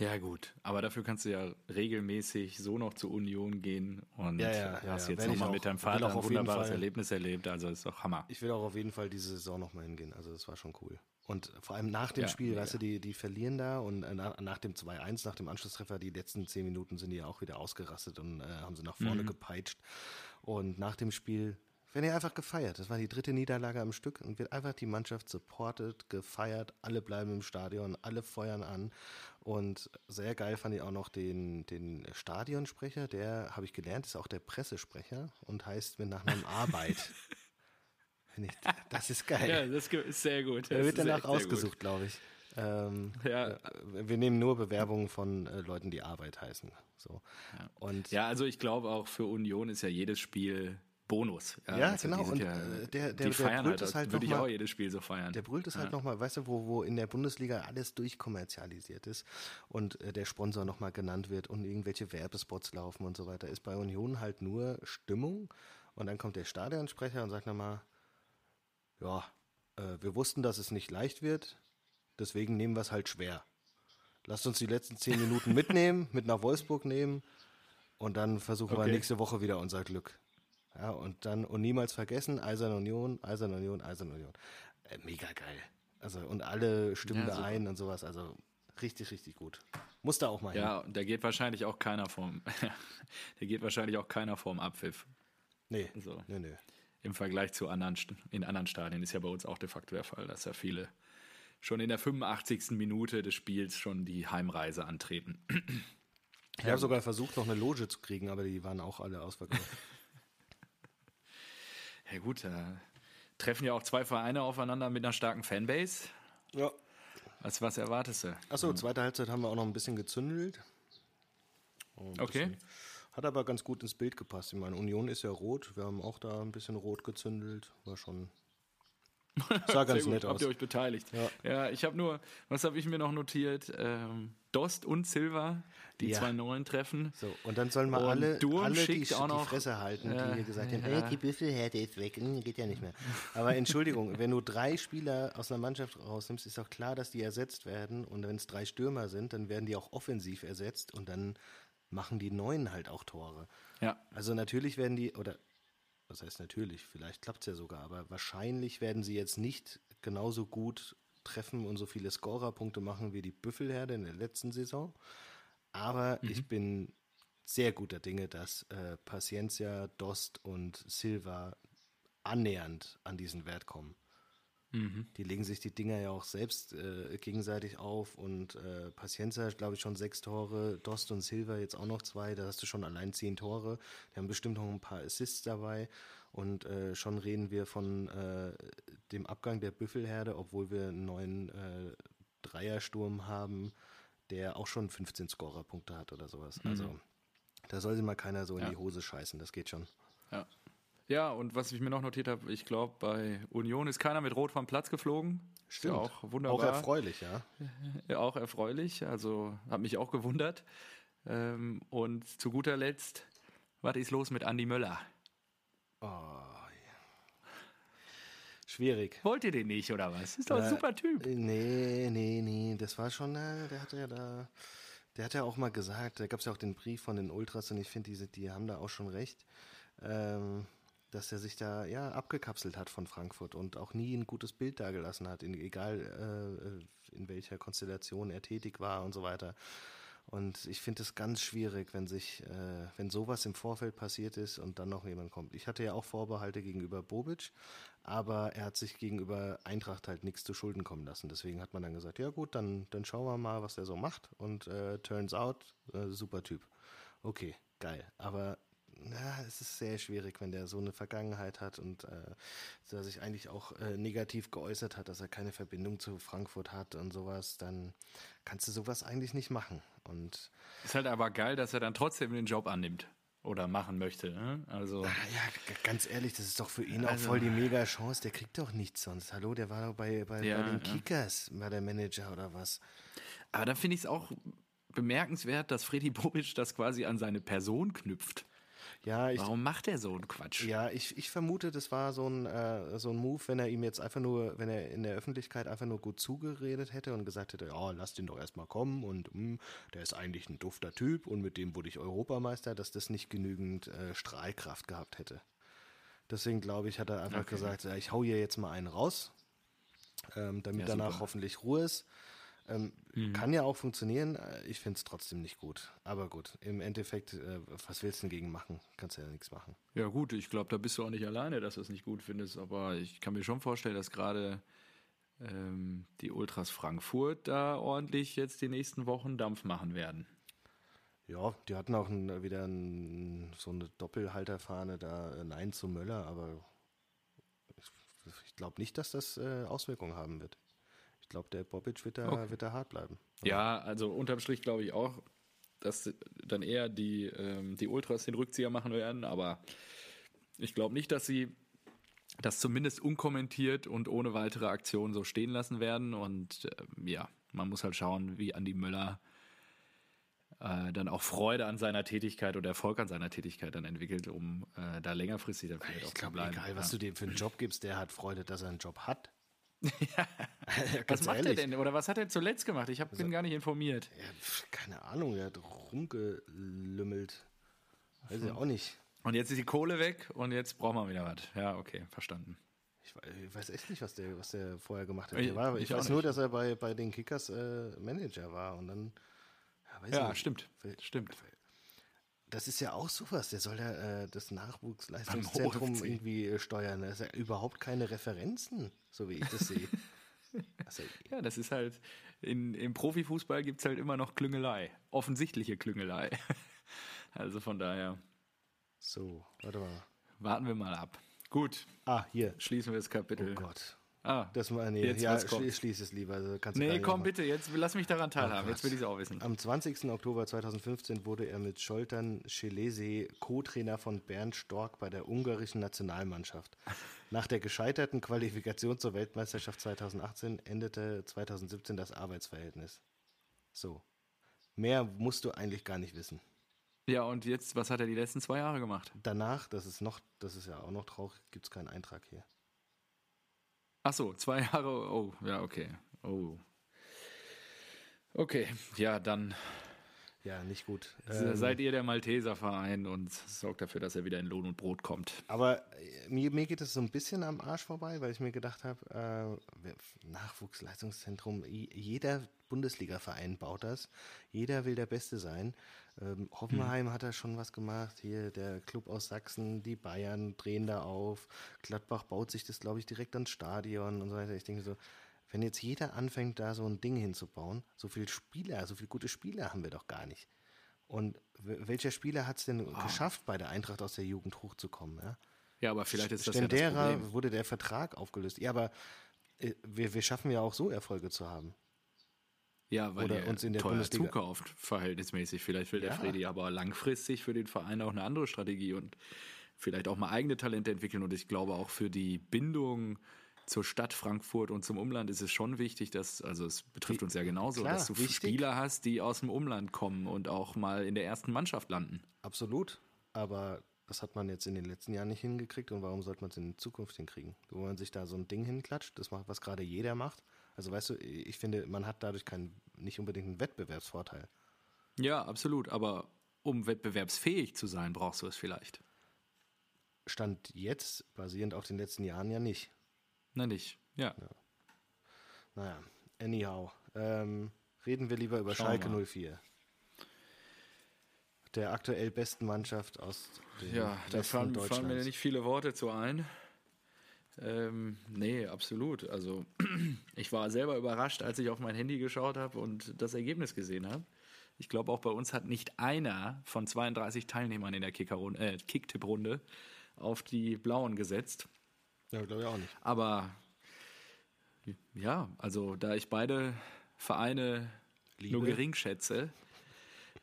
Ja, gut. Aber dafür kannst du ja regelmäßig so noch zur Union gehen und ja, ja, hast ja, jetzt nochmal mit deinem Vater ein wunderbares Erlebnis erlebt. Also ist doch Hammer. Ich will auch auf jeden Fall diese Saison nochmal hingehen. Also das war schon cool. Und vor allem nach dem Spiel, weißt du, die, die verlieren da und äh, nach, nach dem 2-1, nach dem Anschlusstreffer, die letzten zehn Minuten sind die ja auch wieder ausgerastet und äh, haben sie nach vorne mhm. gepeitscht. Und nach dem Spiel werden ja einfach gefeiert. Das war die dritte Niederlage am Stück und wird einfach die Mannschaft supportet, gefeiert. Alle bleiben im Stadion, alle feuern an. Und sehr geil fand ich auch noch den, den Stadionsprecher, der, habe ich gelernt, ist auch der Pressesprecher und heißt mit Nachnamen [laughs] Arbeit. ich, das ist geil. Ja, das ist sehr gut. Er wird danach ausgesucht, glaube ich. Ähm, ja. Äh, wir nehmen nur Bewerbungen von äh, Leuten, die Arbeit heißen. So. Ja. Und ja, also ich glaube auch für Union ist ja jedes Spiel Bonus. Ja, ja also genau. Und ja, äh, der, der, die feiern halt, das halt würde ich auch jedes Spiel so feiern. Der brüllt es halt ja. halt nochmal, weißt du, wo, wo in der Bundesliga alles durchkommerzialisiert ist und äh, der Sponsor nochmal genannt wird und irgendwelche Werbespots laufen und so weiter, ist bei Union halt nur Stimmung und dann kommt der Stadionsprecher und sagt nochmal, ja, äh, wir wussten, dass es nicht leicht wird, deswegen nehmen wir es halt schwer. Lasst uns die letzten zehn Minuten [laughs] mitnehmen, mit nach Wolfsburg nehmen und dann versuchen okay. wir nächste Woche wieder unser Glück. Ja, und dann, und niemals vergessen, Eiserne Union, Eiserne Union, Eiserne Union. Äh, mega geil. Also, und alle stimmen ja, da ein und sowas. Also, richtig, richtig gut. Muss da auch mal hin. Ja, da geht wahrscheinlich auch keiner vom, [laughs] der geht wahrscheinlich auch keiner vorm Abpfiff. Nee. So. Nee, nee. Im Vergleich zu anderen, in anderen Stadien ist ja bei uns auch de facto der Fall, dass ja viele schon in der 85. Minute des Spiels schon die Heimreise antreten. Ich habe sogar versucht, noch eine Loge zu kriegen, aber die waren auch alle ausverkauft. [laughs] Ja gut, da treffen ja auch zwei Vereine aufeinander mit einer starken Fanbase. Ja. Was, was erwartest du? Achso, zweite Halbzeit haben wir auch noch ein bisschen gezündelt. Ein okay. Bisschen, hat aber ganz gut ins Bild gepasst. Ich meine, Union ist ja rot. Wir haben auch da ein bisschen rot gezündelt. War schon Sah ganz nett aus. Habt ihr euch beteiligt? Ja, ja ich habe nur, was habe ich mir noch notiert? Ähm, Dost und Silva, die ja. zwei neuen treffen. So, und dann sollen wir alle, alle die, die, Fresse halten, ja, die hier gesagt haben, hey, die Büffelherde ist weg, hm, geht ja nicht mehr. Aber Entschuldigung, wenn du drei Spieler aus einer Mannschaft rausnimmst, ist doch klar, dass die ersetzt werden. Und wenn es drei Stürmer sind, dann werden die auch offensiv ersetzt und dann machen die Neuen halt auch Tore. Ja. Also natürlich werden die, oder was heißt natürlich, vielleicht klappt es ja sogar, aber wahrscheinlich werden sie jetzt nicht genauso gut treffen und so viele Scorerpunkte machen wie die Büffelherde in der letzten Saison. Aber mhm. ich bin sehr guter Dinge, dass äh, Paciencia, Dost und Silva annähernd an diesen Wert kommen. Mhm. Die legen sich die Dinger ja auch selbst äh, gegenseitig auf und äh, Paciencia, glaube ich, schon sechs Tore, Dost und Silva jetzt auch noch zwei, da hast du schon allein zehn Tore. Die haben bestimmt noch ein paar Assists dabei und äh, schon reden wir von äh, dem Abgang der Büffelherde, obwohl wir einen neuen äh, Dreiersturm haben, der auch schon 15 Scorerpunkte hat oder sowas. Mhm. Also da soll sich mal keiner so in ja. die Hose scheißen, das geht schon. Ja. Ja, und was ich mir noch notiert habe, ich glaube, bei Union ist keiner mit Rot vom Platz geflogen. Stimmt. Ja auch wunderbar. Auch erfreulich, ja. [laughs] ja. Auch erfreulich, also hat mich auch gewundert. Ähm, und zu guter Letzt, was ist los mit Andi Möller? Oh, ja. Schwierig. Wollt ihr den nicht, oder was? Ist doch ein super Typ. Nee, nee, nee. Das war schon, äh, der hat ja da, der hat ja auch mal gesagt, da gab es ja auch den Brief von den Ultras und ich finde, die, die haben da auch schon recht, ähm, dass er sich da ja abgekapselt hat von Frankfurt und auch nie ein gutes Bild dagelassen hat, in, egal äh, in welcher Konstellation er tätig war und so weiter. Und ich finde es ganz schwierig, wenn sich, äh, wenn sowas im Vorfeld passiert ist und dann noch jemand kommt. Ich hatte ja auch Vorbehalte gegenüber Bobic, aber er hat sich gegenüber Eintracht halt nichts zu Schulden kommen lassen. Deswegen hat man dann gesagt, ja gut, dann, dann schauen wir mal, was der so macht. Und äh, turns out, äh, super Typ. Okay, geil. Aber na, es ist sehr schwierig, wenn der so eine Vergangenheit hat und äh, der sich eigentlich auch äh, negativ geäußert hat, dass er keine Verbindung zu Frankfurt hat und sowas, dann kannst du sowas eigentlich nicht machen. Und ist halt aber geil, dass er dann trotzdem den Job annimmt oder machen möchte. Ne? Also ja, ganz ehrlich, das ist doch für ihn also, auch voll die mega Chance. Der kriegt doch nichts sonst. Hallo, der war doch bei, bei, ja, bei den Kickers, ja. war der Manager oder was. Aber da finde ich es auch bemerkenswert, dass Freddy Bobic das quasi an seine Person knüpft. Ja, ich, Warum macht er so einen Quatsch? Ja, ich, ich vermute, das war so ein, äh, so ein Move, wenn er ihm jetzt einfach nur, wenn er in der Öffentlichkeit einfach nur gut zugeredet hätte und gesagt hätte, ja, lass den doch erstmal kommen und mh, hm, der ist eigentlich ein dufter Typ und mit dem wurde ich Europameister, dass das nicht genügend äh, Strahlkraft gehabt hätte. Deswegen glaube ich, hat er einfach okay. gesagt, ja, ich hau hier jetzt mal einen raus, ähm, damit ja, danach hoffentlich Ruhe ist. Ähm, mhm. Kann ja auch funktionieren. Äh, ich finde es trotzdem nicht gut. Aber gut, im Endeffekt, äh, was willst du dagegen machen? Kannst ja nichts machen. Ja, gut, ich glaube, da bist du auch nicht alleine, dass du es nicht gut findest. Aber ich kann mir schon vorstellen, dass gerade ähm, die Ultras Frankfurt da ordentlich jetzt die nächsten Wochen Dampf machen werden. Ja, die hatten auch ein, wieder ein, so eine Doppelhalterfahne da, äh, Nein zu Möller, aber ich, ich glaube nicht, dass das äh, Auswirkungen haben wird glaube, der Bobic wird da, okay. wird da hart bleiben. Ja, also unterm Strich glaube ich auch, dass dann eher die, ähm, die Ultras den Rückzieher machen werden, aber ich glaube nicht, dass sie das zumindest unkommentiert und ohne weitere Aktion so stehen lassen werden. Und äh, ja, man muss halt schauen, wie Andi Möller äh, dann auch Freude an seiner Tätigkeit oder Erfolg an seiner Tätigkeit dann entwickelt, um äh, da längerfristig dann vielleicht ich auch glaub, zu bleiben. Egal, was ja. du dem für einen Job gibst, der hat Freude, dass er einen Job hat. [laughs] ja. was macht ehrlich. er denn? Oder was hat er zuletzt gemacht? Ich hab, also, bin gar nicht informiert. Ja, keine Ahnung, er hat rumgelümmelt. Weiß hm. ich auch nicht. Und jetzt ist die Kohle weg und jetzt brauchen wir wieder was. Ja, okay, verstanden. Ich, ich weiß echt nicht, was der, was der vorher gemacht hat. Ich, war, ich, ich weiß nur, dass er bei, bei den Kickers äh, Manager war und dann. Ja, ja stimmt. Stimmt das ist ja auch sowas. Der soll ja äh, das Nachwuchsleistungszentrum irgendwie äh, steuern. Das ist ja überhaupt keine Referenzen, so wie ich das sehe. [laughs] Also, ja, das ist halt, in, im Profifußball gibt es halt immer noch Klüngelei. Offensichtliche Klüngelei. [laughs] also von daher. So, warte mal. Warten wir mal ab. Gut. Ah, hier. Schließen wir das Kapitel. Oh Gott. Ah, das mal, nee, jetzt, ja, schließ, schließ es lieber. Also kannst nee, komm bitte, jetzt lass mich daran teilhaben. Oh, jetzt will ich es auch wissen. Am 20. Oktober 2015 wurde er mit Scholtern Schelese Co-Trainer von Bernd Stork bei der ungarischen Nationalmannschaft. Nach der gescheiterten Qualifikation zur Weltmeisterschaft 2018 endete 2017 das Arbeitsverhältnis. So. Mehr musst du eigentlich gar nicht wissen. Ja, und jetzt, was hat er die letzten zwei Jahre gemacht? Danach, das ist noch, das ist ja auch noch traurig, gibt es keinen Eintrag hier. Ach so, zwei Jahre. Oh, ja, okay. Oh. Okay, ja, dann. Ja, nicht gut. Ähm, seid ihr der Malteser-Verein und sorgt dafür, dass er wieder in Lohn und Brot kommt. Aber äh, mir, mir geht es so ein bisschen am Arsch vorbei, weil ich mir gedacht habe, äh, Nachwuchsleistungszentrum, jeder Bundesliga-Verein baut das. Jeder will der Beste sein. Ähm, Hoffenheim hm. hat da schon was gemacht. Hier der Club aus Sachsen, die Bayern drehen da auf. Gladbach baut sich das, glaube ich, direkt ans Stadion und so weiter. Ich denke so, wenn jetzt jeder anfängt, da so ein Ding hinzubauen, so viele Spieler, so viele gute Spieler haben wir doch gar nicht. Und welcher Spieler hat es denn oh. geschafft, bei der Eintracht aus der Jugend hochzukommen? Ja, ja aber vielleicht ist das Stendera ja das Problem. wurde der Vertrag aufgelöst. Ja, aber äh, wir, wir schaffen ja auch so Erfolge zu haben. Ja, weil Oder uns in der teuer Bundesliga zukauft, verhältnismäßig. Vielleicht will der ja. Fredi aber langfristig für den Verein auch eine andere Strategie und vielleicht auch mal eigene Talente entwickeln. Und ich glaube auch für die Bindung zur Stadt Frankfurt und zum Umland ist es schon wichtig, dass, also es betrifft uns ja genauso, Klar, dass du wichtig. Spieler hast, die aus dem Umland kommen und auch mal in der ersten Mannschaft landen. Absolut. Aber Das hat man jetzt in den letzten Jahren nicht hingekriegt und warum sollte man es in Zukunft hinkriegen? Wo man sich da so ein Ding hinklatscht, das macht, was gerade jeder macht. Also weißt du, ich finde, man hat dadurch keinen, nicht unbedingt einen Wettbewerbsvorteil. Ja, absolut. Aber um wettbewerbsfähig zu sein, brauchst du es vielleicht. Stand jetzt, basierend auf den letzten Jahren, ja nicht. Na nicht, ja. ja. Naja, anyhow. Ähm, reden wir lieber über Schauen Schalke 04 der aktuell besten Mannschaft aus dem Ja, da fallen, fallen mir nicht viele Worte zu ein. Ähm, nee, absolut. Also [clears throat] ich war selber überrascht, als ich auf mein Handy geschaut habe und das Ergebnis gesehen habe. Ich glaube, auch bei uns hat nicht einer von 32 Teilnehmern in der äh, Kicktipp-Runde auf die Blauen gesetzt. Ja, glaube ich auch nicht. Aber ja, also da ich beide Vereine Liebe. nur gering schätze,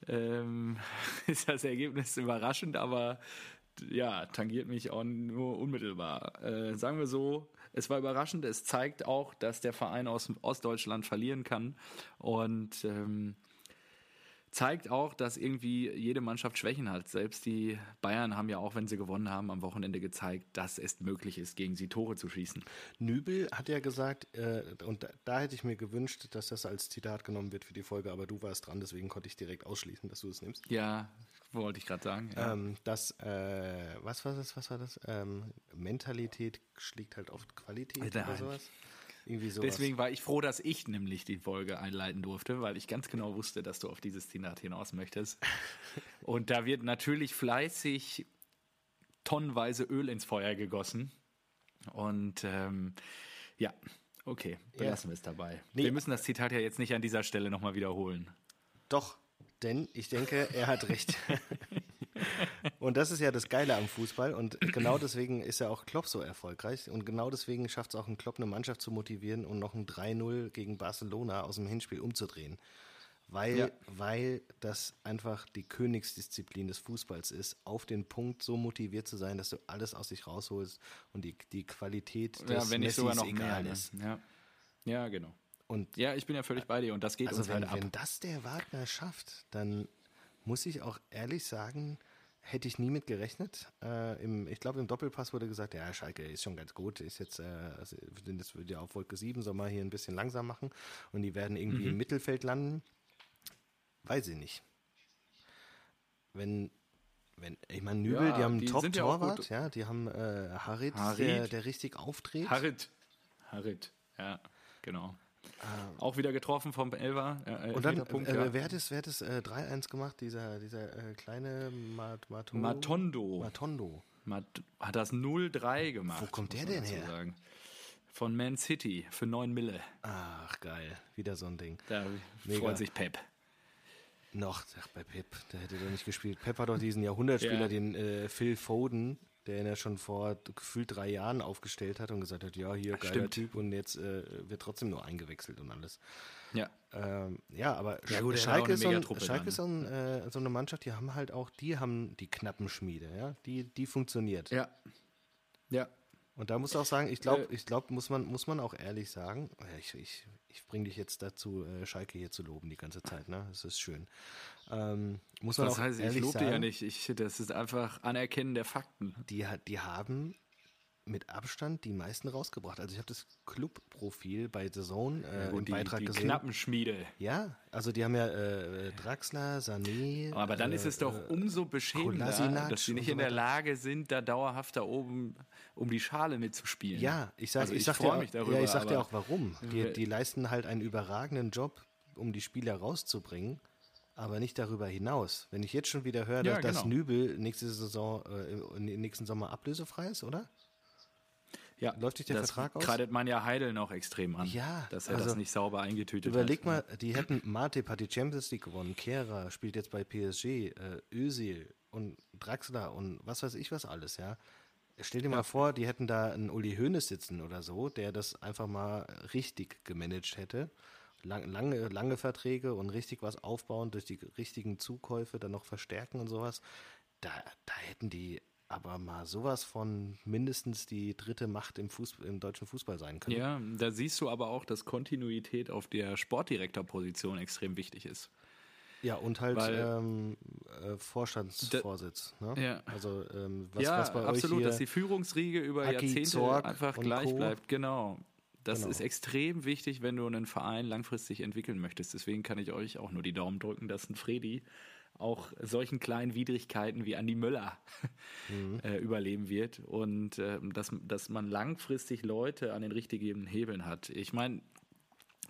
ähm, [laughs] ist das Ergebnis überraschend, aber ja, tangiert mich auch nur unmittelbar. Äh, sagen wir so, es war überraschend. Es zeigt auch, dass der Verein aus Ostdeutschland verlieren kann. Und ähm, zeigt auch, dass irgendwie jede Mannschaft Schwächen hat. Selbst die Bayern haben ja auch, wenn sie gewonnen haben, am Wochenende gezeigt, dass es möglich ist, gegen sie Tore zu schießen. Nübel hat ja gesagt, äh, und da, da, hätte ich mir gewünscht, dass das als Zitat genommen wird für die Folge, aber du warst dran, deswegen konnte ich direkt ausschließen, dass du es nimmst. Ja, wollte ich gerade sagen. Ja. Ähm, dass, äh, was war das, was war das? Ähm, Mentalität schlägt halt oft Qualität Alter, oder sowas. Irgendwie sowas. Deswegen war ich froh, dass ich nämlich die Folge einleiten durfte, weil ich ganz genau wusste, dass du auf dieses Zitat hinaus möchtest. [laughs] Und da wird natürlich fleißig tonnenweise Öl ins Feuer gegossen. Und ähm, ja, okay, belassen ja. wir es dabei. Nee. Wir müssen das Zitat ja jetzt nicht an dieser Stelle nochmal wiederholen. Doch, denn ich denke, er hat recht. [laughs] und das ist ja das Geile am Fußball. Und genau deswegen ist ja auch Klopp so erfolgreich. Und genau deswegen schafft es auch ein Klopp, eine Mannschaft zu motivieren und noch ein 3-0 gegen Barcelona aus dem Hinspiel umzudrehen. Weil, ja. weil das einfach die Königsdisziplin des Fußballs ist, auf den Punkt so motiviert zu sein, dass du alles aus sich rausholst und die, die Qualität des ja, wenn Messis sogar noch egal mehr, ist. Ja. ja, genau. Und ja, ich bin ja völlig bei dir und das geht also uns wenn, halt ab. Wenn das der Wagner schafft, dann muss ich auch ehrlich sagen, hätte ich nie mit gerechnet. Äh, im, ich glaube, im Doppelpass wurde gesagt, ja, Schalke ist schon ganz gut, ist jetzt, äh, also, das wird ja auf Wolke 7, soll mal hier ein bisschen langsam machen und die werden irgendwie mhm. im Mittelfeld landen. Weiß ich nicht. Wenn, wenn, ich meine, Nübel, ja, die haben einen Top-Torwart, ja, ja, die haben äh, Harit, Harit. Der, der richtig auftritt. Harit. Harit, ja, genau. Ähm, auch wieder getroffen vom Elva. Äh, und dann, Punkt, äh, ja. wer hat es, wer hat es äh, 3-1 gemacht? Dieser, dieser äh, kleine Mat Mato Matondo. Matondo. Mat hat das 0-3 gemacht. Wo kommt der denn her? Sagen. Von Man City für 9 Mille. Ach, geil. Wieder so ein Ding. Da Mega. freut sich Pep. Noch, ach, bei Pep, der hätte doch nicht gespielt. Pep hat doch diesen Jahrhundertspieler, ja. den äh, Phil Foden, der ihn ja schon vor gefühlt drei Jahren aufgestellt hat und gesagt hat, ja, hier, geiler Stimmt. Typ und jetzt äh, wird trotzdem nur eingewechselt und alles. Ja. Ähm, ja, aber ja, gut, Schalke, ist so, ein, Schalke ist so, ein, äh, so, eine Mannschaft, die haben halt auch, die haben die knappen Schmiede, ja, die, die funktioniert. Ja. Ja. Und da muss auch sagen, ich glaube, äh, ich glaube, muss man, muss man auch ehrlich sagen, ich, ich, ich bringe dich jetzt dazu, äh, Schalke hier zu loben die ganze Zeit, ne? Das ist schön. Ähm, muss man das auch heißt, ich lobe ja nicht. Ich, das ist einfach Anerkennen der Fakten. Die, die haben mit Abstand die meisten rausgebracht. Also ich habe das Clubprofil bei The Zone äh, ja, im die, Beitrag die gesehen. Knappenschmiede. Ja, also die haben ja äh, Draxler, Sané. Aber dann äh, ist es doch äh, umso beschämender, dass sie nicht in der Lage sind, da dauerhaft da oben um die Schale mitzuspielen. Ja, ich sage also ich, ich sag dir, mich darüber, ja, ich sag dir auch warum. Die, die leisten halt einen überragenden Job, um die Spieler rauszubringen aber nicht darüber hinaus. Wenn ich jetzt schon wieder höre, ja, dass, genau. Nübel nächste Saison, äh, nächsten Sommer ablösefrei ist, oder? Ja, läuft sich der das Vertrag aus? kreidet man ja Heidel noch extrem an, ja, dass er also, das nicht sauber eingetütet überleg hat. Überleg mal, die hätten Matip hat die Champions League gewonnen, Kehrer spielt jetzt bei PSG, äh, Özil und Draxler und was weiß ich was alles, ja. Stell dir ja. mal vor, die hätten da einen Uli Hoeneß sitzen oder so, der das einfach mal richtig gemanagt hätte lang, lange, lange Verträge und richtig was aufbauen, durch die richtigen Zukäufe dann noch verstärken und sowas. Da, da hätten die aber mal sowas von mindestens die dritte Macht im, Fußball, im deutschen Fußball sein können. Ja, da siehst du aber auch, dass Kontinuität auf der Sportdirektorposition extrem wichtig ist. Ja, und halt Weil, ähm, äh, Vorstandsvorsitz. Ne? Ja. Also ähm, was, ja, was bei absolut, euch hier dass die Führungsriege über Aki Jahrzehnte Zorg einfach gleich Co. bleibt. Genau. Das genau. ist extrem wichtig, wenn du einen Verein langfristig entwickeln möchtest. Deswegen kann ich euch auch nur die Daumen drücken, dass ein Fredi auch solchen kleinen Widrigkeiten wie Andi Möller [laughs] mhm. äh, überleben wird und äh, dass, dass man langfristig Leute an den richtigen Hebeln hat. Ich meine,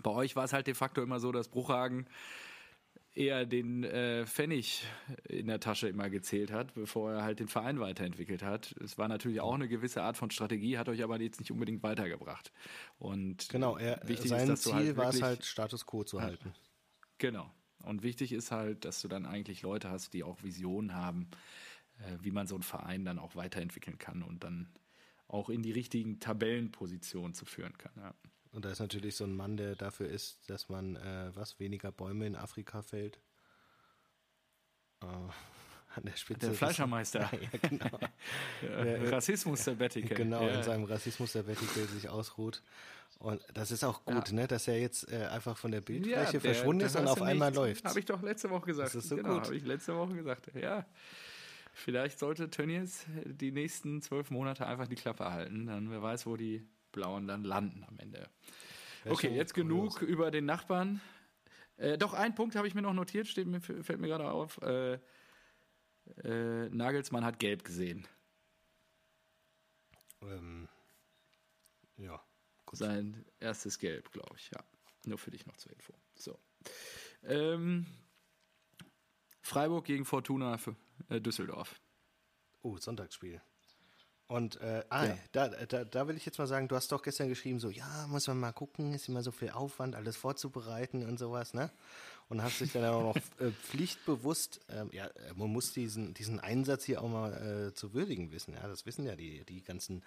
bei euch war es halt de facto immer so, dass Bruchhagen eher den äh, Pfennig in der Tasche immer gezählt hat, bevor er halt den Verein weiterentwickelt hat. Es war natürlich auch eine gewisse Art von Strategie, hat euch aber jetzt nicht unbedingt weitergebracht. Und genau, er, wichtig sein ist, Ziel halt war es halt, Status quo zu halten. Genau. Und wichtig ist halt, dass du dann eigentlich Leute hast, die auch Visionen haben, äh, wie man so einen Verein dann auch weiterentwickeln kann und dann auch in die richtigen Tabellenpositionen zu führen kann. Ja. Und da ist natürlich so ein Mann, der dafür ist, dass man äh, was weniger Bäume in Afrika fällt. Äh, [laughs] an der Spitze. Der Fleischermeister. [laughs] ja, genau. [laughs] ja, Rassismus Sabbatical. Genau, ja. in seinem Rassismus Sabbatical sich ausruht. Und das ist auch gut, ne, dass er jetzt äh, einfach von der Bildfläche der, verschwunden ist und auf einmal nicht, läuft. Habe ich doch letzte Woche gesagt. Das ist so genau, gut. Habe ich letzte Woche gesagt. Ja. Vielleicht sollte Tönnies die nächsten zwölf Monate einfach die Klappe halten. Dann wer weiß, wo die Blauen dann landen am Ende. Okay, jetzt genug über den Nachbarn. Äh, doch, ein Punkt habe ich mir noch notiert, steht mir, fällt mir gerade auf. Äh, äh, Nagelsmann hat gelb gesehen. Ähm, ja. Gut. Sein erstes Gelb, glaube ich, ja. Nur für dich noch zur Info. So. Ähm, Freiburg gegen Fortuna für, äh, Düsseldorf. Oh, Sonntagsspiel. Und äh, ah, ja. da, da, da will ich jetzt mal sagen, du hast doch gestern geschrieben, so, ja, muss man mal gucken, ist immer so viel Aufwand, alles vorzubereiten und sowas, ne? Und hast dich dann auch noch [laughs] äh, pflichtbewusst, ähm, ja, man muss diesen, diesen Einsatz hier auch mal äh, zu würdigen wissen, ja, das wissen ja die, die ganzen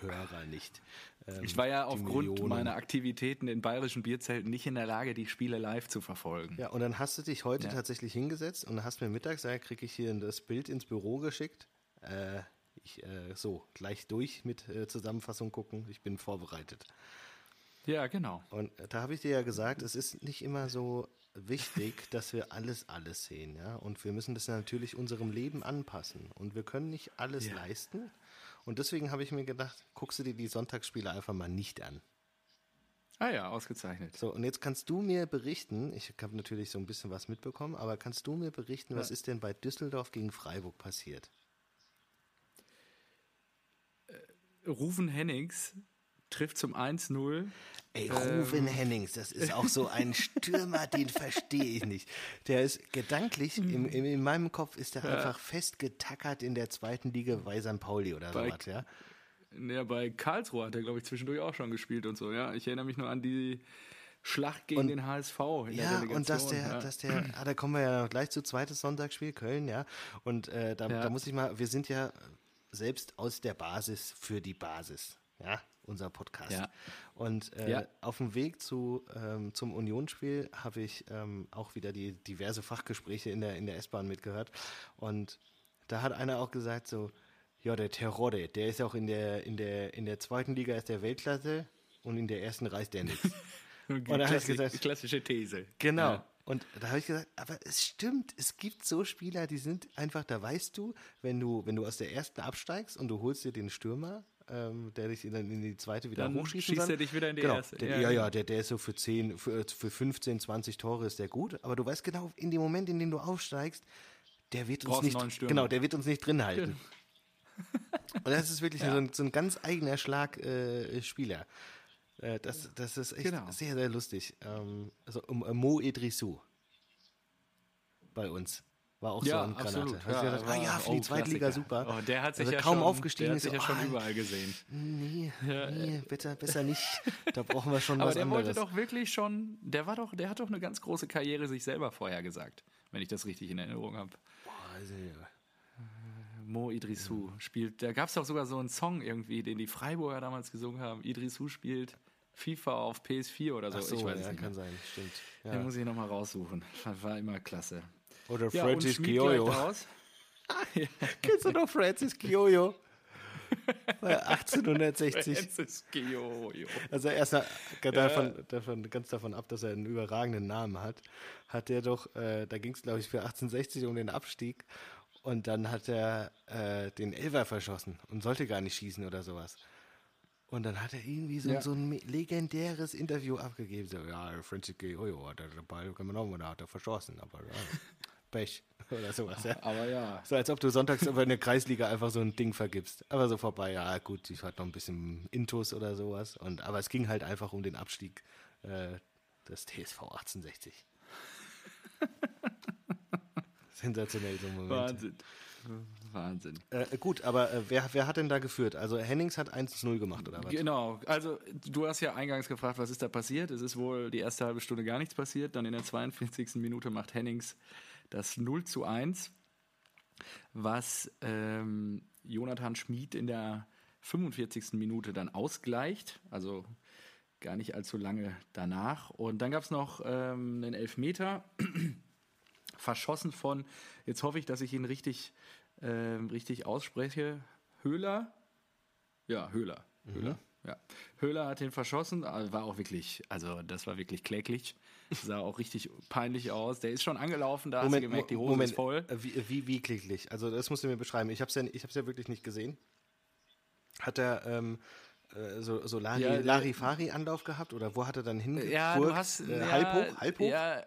Hörer nicht. Ähm, ich war ja aufgrund Millionen. meiner Aktivitäten in bayerischen Bierzelten nicht in der Lage, die Spiele live zu verfolgen. Ja, und dann hast du dich heute ja. tatsächlich hingesetzt und hast mir mittags, ja, kriege ich hier das Bild ins Büro geschickt, äh, ich, äh, so, gleich durch mit äh, Zusammenfassung gucken. Ich bin vorbereitet. Ja, genau. Und äh, da habe ich dir ja gesagt, es ist nicht immer so wichtig, [laughs] dass wir alles, alles sehen, ja. Und wir müssen das natürlich unserem Leben anpassen. Und wir können nicht alles ja. leisten. Und deswegen habe ich mir gedacht, guckst du dir die Sonntagsspiele einfach mal nicht an. Ah ja, ausgezeichnet. So, und jetzt kannst du mir berichten, ich habe natürlich so ein bisschen was mitbekommen, aber kannst du mir berichten, ja. was ist denn bei Düsseldorf gegen Freiburg passiert? Rufen Hennings trifft zum 1-0. Ey, Rufen ähm. Hennings, das ist auch so ein Stürmer, den verstehe ich nicht. Der ist gedanklich, im, im, in meinem Kopf ist er ja. einfach festgetackert in der zweiten Liga bei St. Pauli oder sowas, ja. Ja, bei Karlsruhe hat er, glaube ich, zwischendurch auch schon gespielt und so, ja. Ich erinnere mich nur an die Schlacht gegen und, den HSV in ja, der und dass der, ja. dass der, ah, da kommen wir ja noch gleich zu zweites Sonntagsspiel, Köln, ja. Und äh, da, ja. da muss ich mal, wir sind ja selbst aus der Basis für die Basis. Ja, unser Podcast. Ja. Und äh, ja. auf dem Weg zu, ähm, zum Unionsspiel habe ich ähm, auch wieder die diverse Fachgespräche in der, in der S-Bahn mitgehört. Und da hat einer auch gesagt so, ja, der Terrore, der ist auch in der, in der, in der zweiten Liga ist der Weltklasse und in der ersten reißt der nichts. [laughs] und da ich gesagt, klassische These. Genau. Ja. Und da habe ich gesagt, aber es stimmt, es gibt so Spieler, die sind einfach, da weißt du, wenn du, wenn du aus der ersten absteigst und du holst dir den Stürmer, ähm, der dich dann in die zweite wieder dann hochschießen schießt er dich wieder in die genau, erste. Der, ja, ja, ja, der, der ist so für 10, für, für 15, 20 Tore ist der gut, aber du weißt genau, in dem Moment, in dem du aufsteigst, der wird uns nicht, genau, der wird uns nicht drin halten. und das ist wirklich [laughs] ja. so, ein, so, ein, ganz eigener Schlag äh, Spieler. Äh, das, das ist echt genau. sehr, sehr lustig. Ähm, also um, um Mo Idrissou bei uns. War auch ja, so ein Granate. Absolut. Ja, gesagt, ah ja, für die oh, Zweitliga super. Oh, der hat sich also ja kaum schon, aufgestiegen. Der hat sich so, ja schon oh, überall gesehen. Nee, [laughs] nee, besser, besser nicht. Da brauchen wir schon Aber was der anderes. wollte doch wirklich schon, der war doch, der hat doch eine ganz große Karriere sich selber vorher gesagt, wenn ich das richtig in Erinnerung habe. Boah, also, ja. Mo Idrissou ja. spielt, da gab es doch sogar so einen Song irgendwie, den die Freiburger damals gesungen haben. Idrissou spielt FIFA auf PS4 oder so. Ach so ich weiß ja, nicht kann sein, stimmt. Ja. Den muss ich nochmal raussuchen. War immer klasse. Oder Francis ja, Kioyo. [laughs] ja. Kennst du noch Francis Kioyo? 1860. [laughs] Also erst davon, ja. davon, ganz davon ab, dass er einen überragenden Namen hat, hat er doch, äh, da ging es glaube ich für 1860 um den Abstieg und dann hat er äh, den Elver verschossen und sollte gar nicht schießen oder sowas. Und dann hat er irgendwie so, ja. so ein legendäres Interview abgegeben. So, ja, Francis G. Ojo hat er Ball genommen und hat er verschossen. Aber ja, [laughs] Pech oder sowas. Ja. Aber ja. So als ob du sonntags in der Kreisliga einfach so ein Ding vergibst. Aber so vorbei, ja gut, ich hatte noch ein bisschen Intus oder sowas. Und, aber es ging halt einfach um den Abstieg äh, des TSV 1860. [laughs] Sensationell so ein Moment. Wahnsinn. [laughs] Wahnsinn. Äh, gut, aber äh, wer, wer hat denn da geführt? Also Hennings hat 1-0 gemacht, oder was? Genau. Also du hast ja eingangs gefragt, was ist da passiert? Es ist wohl die erste halbe Stunde gar nichts passiert. Dann in der 42. Minute macht Hennings das 0 zu 1, was ähm, Jonathan Schmid in der 45. Minute dann ausgleicht. Also gar nicht allzu lange danach. Und dann gab es noch ähm, einen Elfmeter verschossen von, jetzt hoffe ich, dass ich ihn richtig, ähm, richtig ausspreche, Höhler. Ja, Höhler. Mhm. Höhler. Ja. Höhler hat ihn verschossen, war auch wirklich, also das war wirklich kläglich. Sah auch richtig peinlich aus. Der ist schon angelaufen, da Moment, hast du gemerkt, die Hose Moment, ist voll. Äh, wie, wie, wie kläglich? Also das musst du mir beschreiben. Ich habe es ja, ja wirklich nicht gesehen. Hat er ähm, äh, so, so Lari, ja, Larifari-Anlauf gehabt oder wo hat er dann hingefurkt? Ja, du hast, äh, ja, halb hoch? Halb hoch? Ja,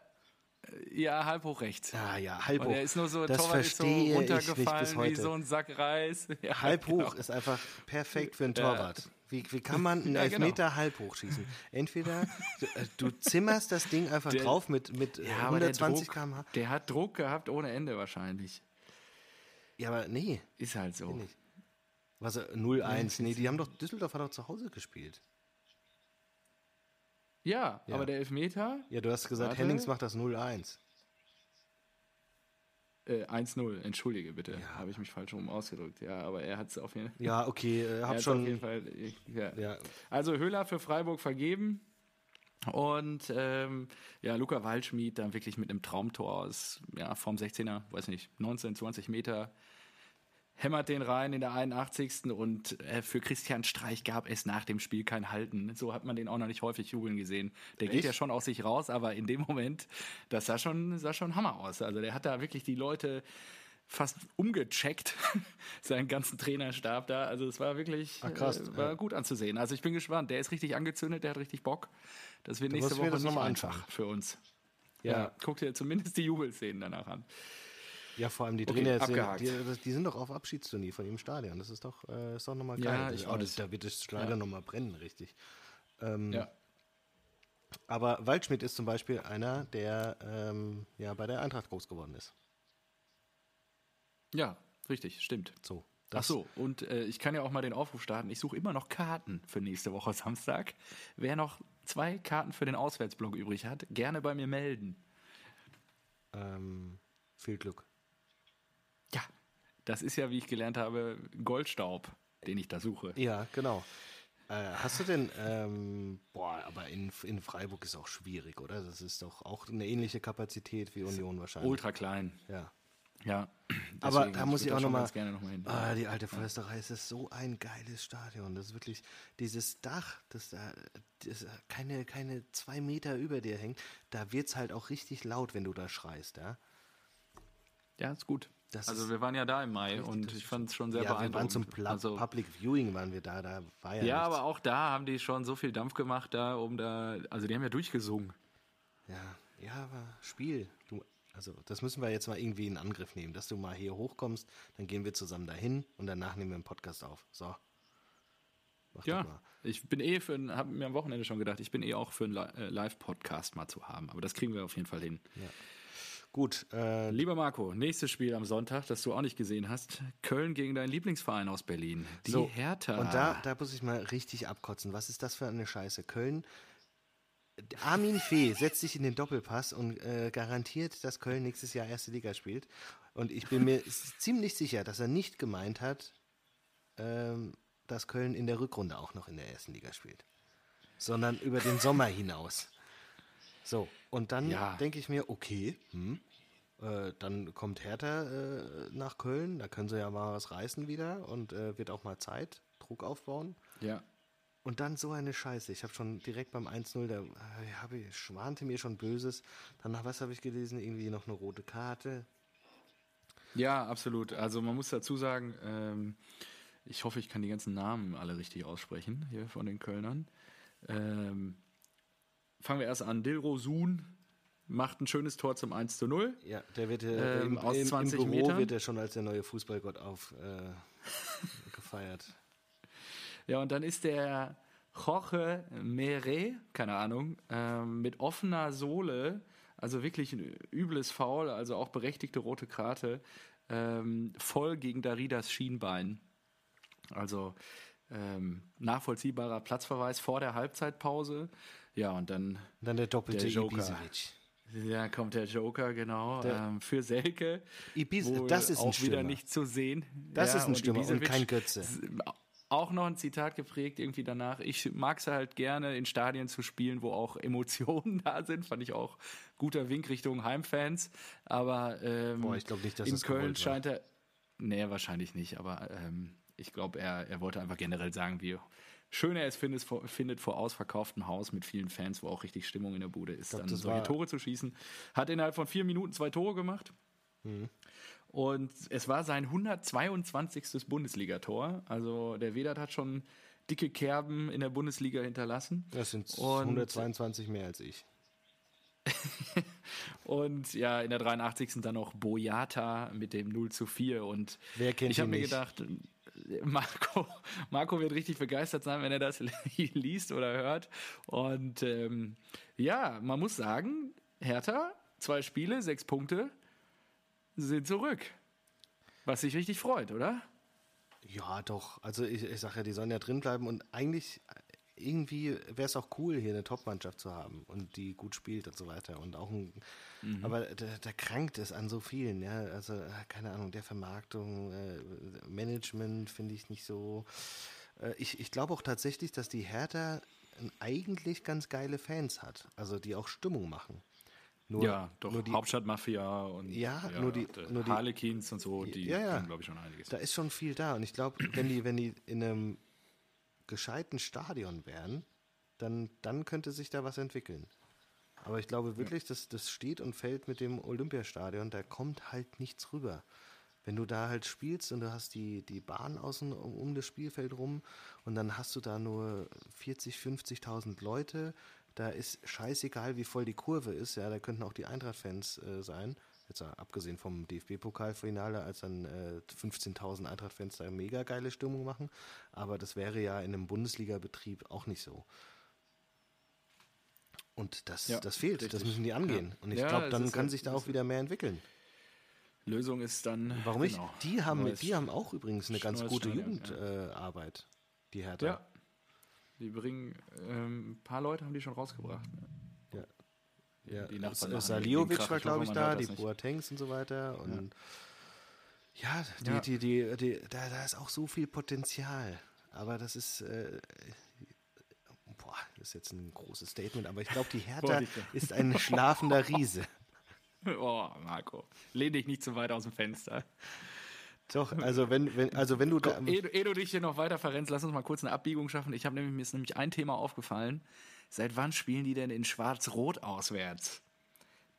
ja, halb hoch rechts. Ja, ja, halb hoch. Und er ist nur so, das Torwart verstehe so runtergefallen wie so ein Sack Reis. [laughs] Ja, halb genau. hoch ist einfach perfekt für einen Torwart. Ja. Wie, wie kann man [laughs] einen ja, Elfmeter genau. halb hoch schießen? Entweder du, äh, du, zimmerst das Ding einfach der, drauf mit, mit ja, 120 km/h. Der hat Druck gehabt ohne Ende wahrscheinlich. Ja, aber nee. Ist halt so. Was, 0-1? Nee, die haben doch, Düsseldorf hat doch zu Hause gespielt. Ja, ja, aber der Elfmeter. Ja, du hast gesagt, warte. Hennings macht das 0-1. Äh, 1-0, entschuldige bitte, ja. habe ich mich falsch rum ausgedrückt. Ja, aber er hat es auf jeden Fall. Ja, okay, äh, [laughs] hab schon. Auf jeden Fall, ja. ja. Also Höhler für Freiburg vergeben. Und ähm, ja, Luca Waldschmied dann wirklich mit einem Traumtor aus ja, vom 16er, weiß nicht, 19, 20 Meter hämmert den rein in der 81. Und äh, für Christian Streich gab es nach dem Spiel kein Halten. So hat man den auch noch nicht häufig jubeln gesehen. Der Echt? geht ja schon aus sich raus, aber in dem Moment, das sah schon, sah schon Hammer aus. Also der hat da wirklich die Leute fast umgecheckt, [laughs] seinen ganzen Trainerstab da. Also es war wirklich Ach, krass, äh, war ja. gut anzusehen. Also ich bin gespannt. Der ist richtig angezündet, der hat richtig Bock. Das wird nächste Woche das nicht einfach für uns. Ja. ja, guck dir zumindest die Jubelszenen danach an. Ja, vor allem die okay, Trainer sind, die, die, sind doch auf Abschiedstournee von ihrem Stadion. Das ist doch, äh, ist doch nochmal geil. Ja, ich oh, das, da wird das Stadion ja. nochmal brennen, richtig. Ähm, ja. Aber Waldschmidt ist zum Beispiel einer, der ähm, ja bei der Eintracht groß geworden ist. Ja, richtig, stimmt. So. Ach so, und äh, ich kann ja auch mal den Aufruf starten. Ich suche immer noch Karten für nächste Woche Samstag. Wer noch zwei Karten für den Auswärtsblock übrig hat, gerne bei mir melden. Ähm, viel Glück. Ja, das ist ja, wie ich gelernt habe, Goldstaub, den ich da suche. Ja, genau. Äh, hast du denn, ähm, boah, aber in, in Freiburg ist auch schwierig, oder? Das ist doch auch eine ähnliche Kapazität wie Union wahrscheinlich. Ultra klein. Ja. Ja. Aber da muss ich auch nochmal. Noch mal ah, die alte Försterei, es ist so ein geiles Stadion. Das ist wirklich dieses Dach, das da das keine, keine zwei Meter über dir hängt. Da wird es halt auch richtig laut, wenn du da schreist, ja. Ja, ist gut. Das also wir waren ja da im Mai und ich fand es schon sehr ja, beeindruckend. Wir waren zum Pla also, Public Viewing waren wir da, da war ja Ja, nichts. aber auch da haben die schon so viel Dampf gemacht da, um da, also die haben ja durchgesungen. Ja, ja, aber Spiel. Du, also das müssen wir jetzt mal irgendwie in Angriff nehmen, dass du mal hier hochkommst, dann gehen wir zusammen dahin und danach nehmen wir einen Podcast auf. So. Mach ja, ich bin eh für, habe mir am Wochenende schon gedacht, ich bin eh auch für einen äh, Live-Podcast mal zu haben, aber das kriegen wir auf jeden Fall hin. Ja. Gut. Äh, Lieber Marco, nächstes Spiel am Sonntag, das du auch nicht gesehen hast. Köln gegen deinen Lieblingsverein aus Berlin. Die so, Hertha. Und da, da muss ich mal richtig abkotzen. Was ist das für eine Scheiße? Köln. Armin Fee setzt sich in den Doppelpass und äh, garantiert, dass Köln nächstes Jahr erste Liga spielt. Und ich bin mir ziemlich sicher, dass er nicht gemeint hat, ähm, dass Köln in der Rückrunde auch noch in der ersten Liga spielt. Sondern über den Sommer hinaus. So, und dann ja. denke ich mir, okay, hm, Äh, dann kommt Hertha äh, nach Köln, da können sie ja mal was reißen wieder und äh, wird auch mal Zeit, Druck aufbauen. Ja. Und dann so eine Scheiße. Ich habe schon direkt beim 1-0, da hab ich, schwante mir schon Böses. Danach, was habe ich gelesen? Irgendwie noch eine rote Karte. Ja, absolut. Also man muss dazu sagen, ähm, ich hoffe, ich kann die ganzen Namen alle richtig aussprechen hier von den Kölnern. Ähm, fangen wir erst an. Dilrosun macht ein schönes Tor zum 1 zu 0. Ja, der wird äh, ähm, im, aus im, 20 im Büro Metern. wird er schon als der neue Fußballgott auf äh, [laughs] gefeiert. Ja, und dann ist der Jorge Mere, keine Ahnung, ähm, mit offener Sohle, also wirklich ein übles Foul, also auch berechtigte rote Karte, ähm, voll gegen Daridas Schienbein. Also ähm, nachvollziehbarer Platzverweis vor der Halbzeitpause. Ja, und dann, dann der doppelte der Joker. Ibisevic. Ja, kommt der Joker, genau, der ähm, für Selke. Ibiza, das ist auch wieder nicht zu sehen. Das ja, ist ein Stürmer und, und kein Götze auch noch ein Zitat geprägt irgendwie danach. Ich mag es halt gerne, in Stadien zu spielen, wo auch Emotionen [laughs] da sind. Fand ich auch guter Wink Richtung Heimfans. Aber ähm, Boah, ich nicht, dass in Köln scheint er. Nee, wahrscheinlich nicht. Aber ähm, ich glaube, er, er wollte einfach generell sagen, wie schön er es findet, findet vor ausverkauftem Haus mit vielen Fans, wo auch richtig Stimmung in der Bude ist, glaub, dann solche Tore zu schießen. Hat innerhalb von vier Minuten zwei Tore gemacht. Mhm. Und es war sein 122. Bundesligator. Also der Vedat hat schon dicke Kerben in der Bundesliga hinterlassen. Das sind und 122 mehr als ich. [laughs] und ja, in der 83. dann noch Boyata mit dem 0 zu 4. Und Wer kennt ich habe mir gedacht, Marco, Marco wird richtig begeistert sein, wenn er das [laughs] liest oder hört. Und ähm, ja, man muss sagen, Hertha, zwei Spiele, sechs Punkte sind zurück. Was sich richtig freut, oder? Ja, doch. Also ich, ich sage ja, die sollen ja drin bleiben und eigentlich irgendwie wäre es auch cool, hier eine Top-Mannschaft zu haben und die gut spielt und so weiter. Und auch ein, mhm. aber da, krankt es an so vielen, ja. Also, keine Ahnung, der Vermarktung, äh, Management finde ich nicht so. Äh, ich ich glaube auch tatsächlich, dass die Hertha eigentlich ganz geile Fans hat, also die auch Stimmung machen. Nur, ja, doch, nur die, Hauptstadtmafia und ja, ja nur die, nur die Harlequins und so, die ja, ja. glaube ich, schon einiges. Da ist schon viel da. Und ich glaube, wenn die, wenn die in einem gescheiten Stadion wären, dann, dann könnte sich da was entwickeln. Aber ich glaube wirklich, dass das steht und fällt mit dem Olympiastadion, da kommt halt nichts rüber. Wenn du da halt spielst und du hast die, die Bahn außen um, um das Spielfeld rum und dann hast du da nur 40, 50.000 Leute, da ist scheißegal, wie voll die Kurve ist. Ja, da könnten auch die Eintracht-Fans äh, sein. Jetzt abgesehen vom DFB-Pokalfinale, als dann äh, 15.000 Eintracht-Fans da mega geile Stimmung machen. Aber das wäre ja in einem Bundesliga-Betrieb auch nicht so. Und das, ja, das fehlt, richtig. das müssen die angehen. Ja. Und ich ja, glaube, dann kann sich da auch wieder mehr entwickeln. Lösung ist dann. Warum genau, nicht? Die haben, die haben auch übrigens eine ganz gute Jugendarbeit, äh, die Hertha. Ja, die bringen, ähm, ein paar Leute haben die schon rausgebracht. Ne? Ja. Die Nachbarn Saliovic war, glaube ich, da, die Boatengs und so weiter. Und ja, die, ja. Die, die, die, da, da ist auch so viel Potenzial. Aber das ist, äh, boah, das ist jetzt ein großes Statement, aber ich glaube, die Hertha ist ein schlafender Riese. [laughs] Oh, Marco, lehn dich nicht zu weit aus dem Fenster. Doch, also wenn, wenn, also wenn du da. Ehe, ehe du dich hier noch weiter verrennst, lass uns mal kurz eine Abbiegung schaffen. Ich habe nämlich, mir ist nämlich ein Thema aufgefallen. Seit wann spielen die denn in Schwarz-Rot auswärts?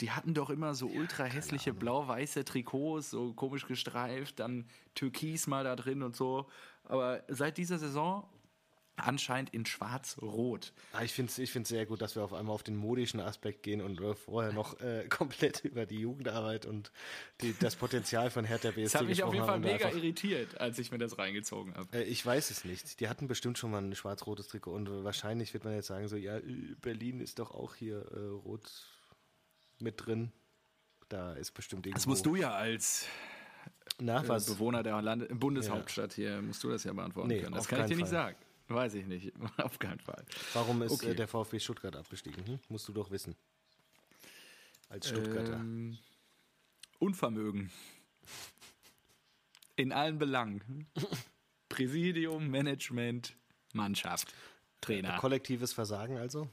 Die hatten doch immer so ultra hässliche blau-weiße Trikots, so komisch gestreift, dann Türkis mal da drin und so. Aber seit dieser Saison anscheinend in schwarz-rot. Ja, ich finde es ich find's sehr gut, dass wir auf einmal auf den modischen Aspekt gehen und vorher noch äh, [laughs] komplett über die Jugendarbeit und die, das Potenzial von Hertha BSC Das hat mich auf jeden Fall mega irritiert, als ich mir das reingezogen habe. Äh, ich weiß es nicht. Die hatten bestimmt schon mal ein schwarz-rotes Trikot und wahrscheinlich wird man jetzt sagen so, ja, Berlin ist doch auch hier äh, rot mit drin. Da ist bestimmt irgendwo... Das musst du ja als Na, äh, Bewohner der Land Bundeshauptstadt ja. hier, musst du das ja beantworten nee, können. Das kann ich dir Fall. nicht sagen. Weiß ich nicht, [laughs] auf keinen Fall. Warum ist okay. äh, der VfB Stuttgart abgestiegen? Hm? Musst du doch wissen. Als Stuttgarter. Ähm, Unvermögen. In allen Belangen. [laughs] Präsidium, Management, Mannschaft, Trainer. Kollektives Versagen also?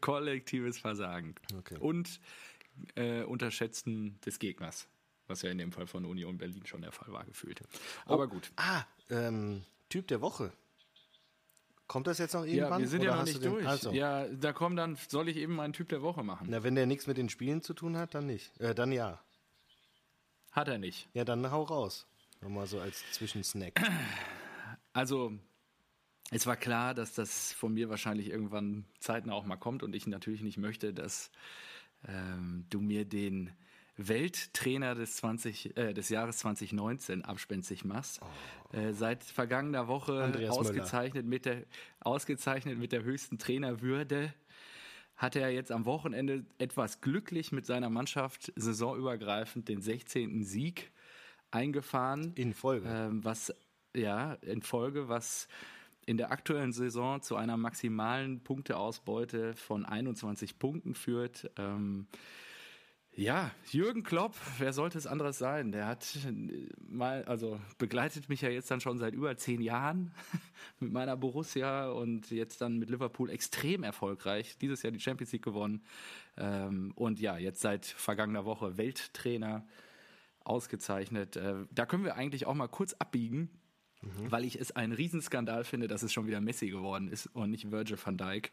Kollektives Versagen. Okay. Und äh, Unterschätzen des Gegners. Was ja in dem Fall von Union Berlin schon der Fall war, gefühlt. Aber oh, gut. Ah, ähm, Typ der Woche. Kommt das jetzt noch irgendwann? Ja, wir sind ja noch nicht durch. Also. Ja, da kommt dann, soll ich eben einen Typ der Woche machen. Na, wenn der nichts mit den Spielen zu tun hat, dann nicht. Äh, dann ja. Hat er nicht. Ja, dann hau raus. Nochmal so als Zwischensnack. [clears throat] Also, es war klar, dass das von mir wahrscheinlich irgendwann zeitnah auch mal kommt und ich natürlich nicht möchte, dass ähm, du mir den Welttrainer des, 20, äh, des Jahres 2019 abspenstig machst. Oh. Äh, seit vergangener Woche ausgezeichnet mit, der, ausgezeichnet mit der höchsten Trainerwürde hat er jetzt am Wochenende etwas glücklich mit seiner Mannschaft saisonübergreifend den 16. Sieg eingefahren. In Folge. Ähm, was, ja, in Folge, was in der aktuellen Saison zu einer maximalen Punkteausbeute von 21 Punkten führt. Ähm, ja, Jürgen Klopp, wer sollte es anderes sein? Der hat mal, also begleitet mich ja jetzt dann schon seit über zehn Jahren [laughs] mit meiner Borussia und jetzt dann mit Liverpool extrem erfolgreich. Dieses Jahr die Champions League gewonnen. Ähm, und ja, jetzt seit vergangener Woche Welttrainer ausgezeichnet. Äh, da können wir eigentlich auch mal kurz abbiegen, mhm. weil ich es einen Riesenskandal finde, dass es schon wieder Messi geworden ist und nicht Virgil van Dijk.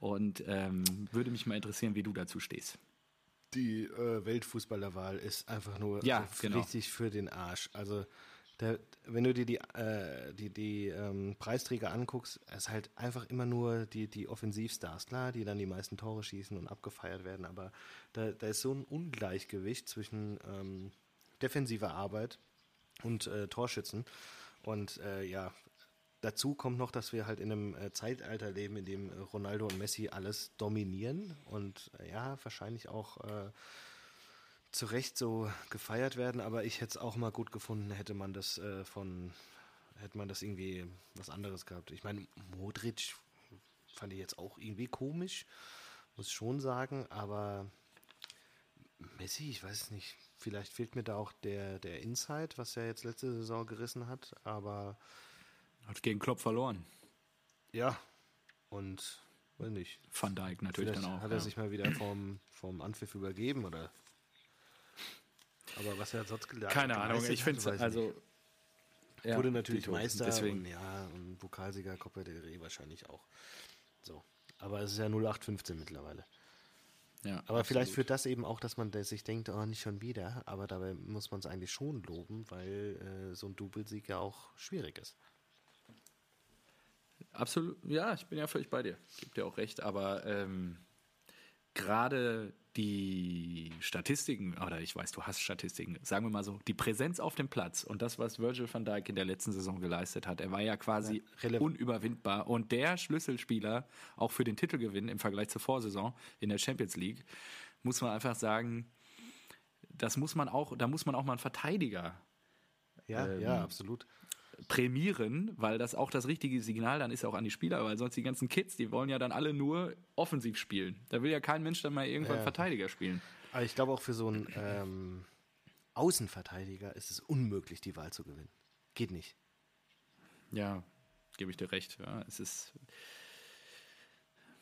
Und ähm, würde mich mal interessieren, wie du dazu stehst die äh, Weltfußballerwahl ist einfach nur ja, genau. richtig für den Arsch. Also der, wenn du dir die, äh, die, die ähm, Preisträger anguckst, ist halt einfach immer nur die, die Offensivstars, klar, die dann die meisten Tore schießen und abgefeiert werden, aber da, da ist so ein Ungleichgewicht zwischen ähm, defensiver Arbeit und äh, Torschützen. Und äh, ja, Dazu kommt noch, dass wir halt in einem äh, Zeitalter leben, in dem äh, Ronaldo und Messi alles dominieren und äh, ja, wahrscheinlich auch äh, zu Recht so gefeiert werden, aber ich hätte es auch mal gut gefunden, hätte man das äh, von, hätte man das irgendwie was anderes gehabt. Ich meine, Modric fand ich jetzt auch irgendwie komisch, muss schon sagen, aber Messi, ich weiß nicht, vielleicht fehlt mir da auch der, der Insight, was er jetzt letzte Saison gerissen hat, aber hat gegen Klopp verloren. Ja. Und, weiß nicht. Van Dijk natürlich dann auch. Hat er ja. sich mal wieder vom, vom Anpfiff übergeben oder? Aber was er sonst gelernt Keine Ahnung, ich finde es also. Ja, Wurde natürlich Meister deswegen. und ja, und Pokalsieger Copa del Rey wahrscheinlich auch. So. Aber es ist ja 0815 mittlerweile. Ja, aber absolut. vielleicht führt das eben auch, dass man sich denkt, oh, nicht schon wieder. Aber dabei muss man es eigentlich schon loben, weil äh, so ein Doublesieg ja auch schwierig ist. Absolut, ja, ich bin ja völlig bei dir. Gibt dir auch recht, aber ähm, gerade die Statistiken, oder ich weiß, du hast Statistiken, sagen wir mal so, die Präsenz auf dem Platz und das, was Virgil van Dijk in der letzten Saison geleistet hat, er war ja quasi ja, unüberwindbar und der Schlüsselspieler auch für den Titelgewinn im Vergleich zur Vorsaison in der Champions League, muss man einfach sagen, das muss man auch, da muss man auch mal einen Verteidiger ja, ähm, ja, absolut prämieren, weil das auch das richtige Signal dann ist auch an die Spieler, weil sonst die ganzen Kids, die wollen ja dann alle nur offensiv spielen. Da will ja kein Mensch dann mal irgendwann ja. Verteidiger spielen. Aber ich glaube auch für so einen ähm, Außenverteidiger ist es unmöglich, die Wahl zu gewinnen. Geht nicht. Ja, gebe ich dir recht. Ja, es ist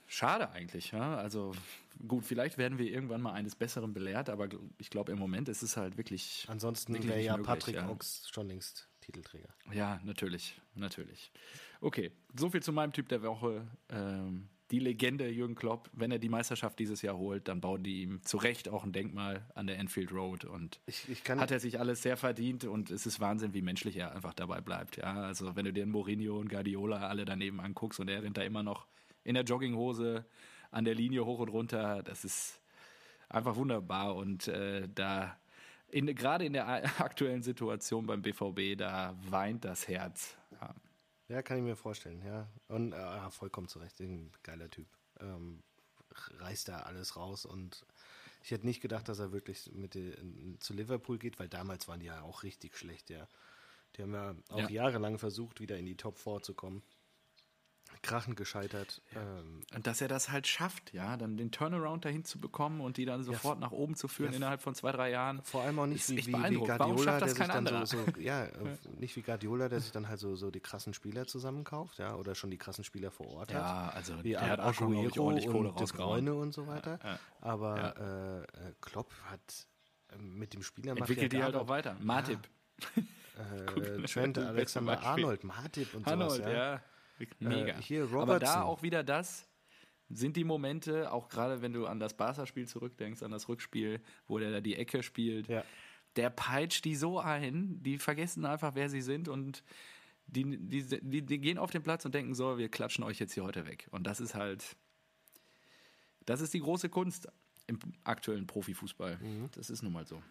schade eigentlich. Ja? Also gut, vielleicht werden wir irgendwann mal eines Besseren belehrt, aber ich glaube im Moment ist es halt wirklich. Ansonsten wäre ja Patrick ja. Ochs schon längst Titelträger. Ja, natürlich, natürlich. Okay, soviel zu meinem Typ der Woche. Ähm, die Legende Jürgen Klopp, wenn er die Meisterschaft dieses Jahr holt, dann bauen die ihm zu Recht auch ein Denkmal an der Enfield Road und ich, ich hat er sich alles sehr verdient und es ist Wahnsinn, wie menschlich er einfach dabei bleibt. Ja, also wenn du dir Mourinho und Guardiola alle daneben anguckst und er rennt da immer noch in der Jogginghose an der Linie hoch und runter, das ist einfach wunderbar und äh, da in, gerade in der [laughs] aktuellen Situation beim BVB, da weint das Herz. Ja, ja kann ich mir vorstellen, ja. Und äh, vollkommen zurecht, ein geiler Typ. Ähm, reißt da alles raus und ich hätte nicht gedacht, dass er wirklich mit den, zu Liverpool geht, weil damals waren die ja auch richtig schlecht, ja. Die haben ja auch ja. jahrelang versucht, wieder in die Top 4 zu kommen krachend gescheitert. Ja. Ähm, und dass er das halt schafft, ja, dann den Turnaround dahin zu bekommen und die dann sofort ja, nach oben zu führen ja, innerhalb von zwei, drei Jahren. Vor allem auch nicht wie, wie, wie Guardiola, der sich dann so, so, [laughs] ja, nicht wie Guardiola, der sich dann halt so, so die krassen Spieler zusammenkauft, ja, oder schon die krassen Spieler vor Ort hat. Ja, also wie der hat auch schon ordentlich Kohle und Bruyne und so weiter. Aber äh, äh, Klopp hat mit dem Spieler Entwickelt die halt auch weiter. Matip. Äh, [laughs] Trent Alexander Arnold, Matip und Arnold, sowas. Ja. ja. Mega. Äh, hier Robertson. Aber da auch wieder das, sind die Momente, auch gerade wenn du an das Barca-Spiel zurückdenkst, an das Rückspiel, wo der da die Ecke spielt, ja. der peitscht die so ein, die vergessen einfach, wer sie sind und die, die, die, die gehen auf den Platz und denken so, wir klatschen euch jetzt hier heute weg. Und das ist halt, das ist die große Kunst im aktuellen Profifußball. Mhm. Das ist nun mal so.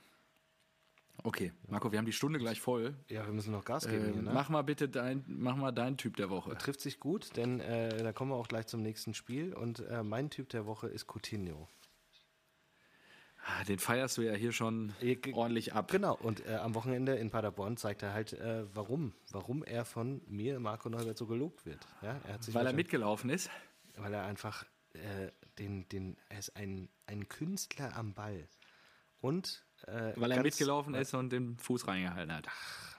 Okay, Marco, wir haben die Stunde gleich voll. Ja, wir müssen noch Gas geben. Äh, hier, ne? Mach mal bitte dein, mach mal deinen Typ der Woche. Trifft sich gut, denn äh, da kommen wir auch gleich zum nächsten Spiel. Und äh, mein Typ der Woche ist Coutinho. Ah, den feierst du ja hier schon ordentlich ab. Genau, und äh, am Wochenende in Paderborn zeigt er halt, äh, warum, warum er von mir, Marco Neubert, so gelobt wird. Ja, er weil er mitgelaufen ist? Weil er einfach äh, den, den, er ist ein, ein Künstler am Ball. Und äh, Weil er mitgelaufen ist und den Fuß reingehalten hat. Ach,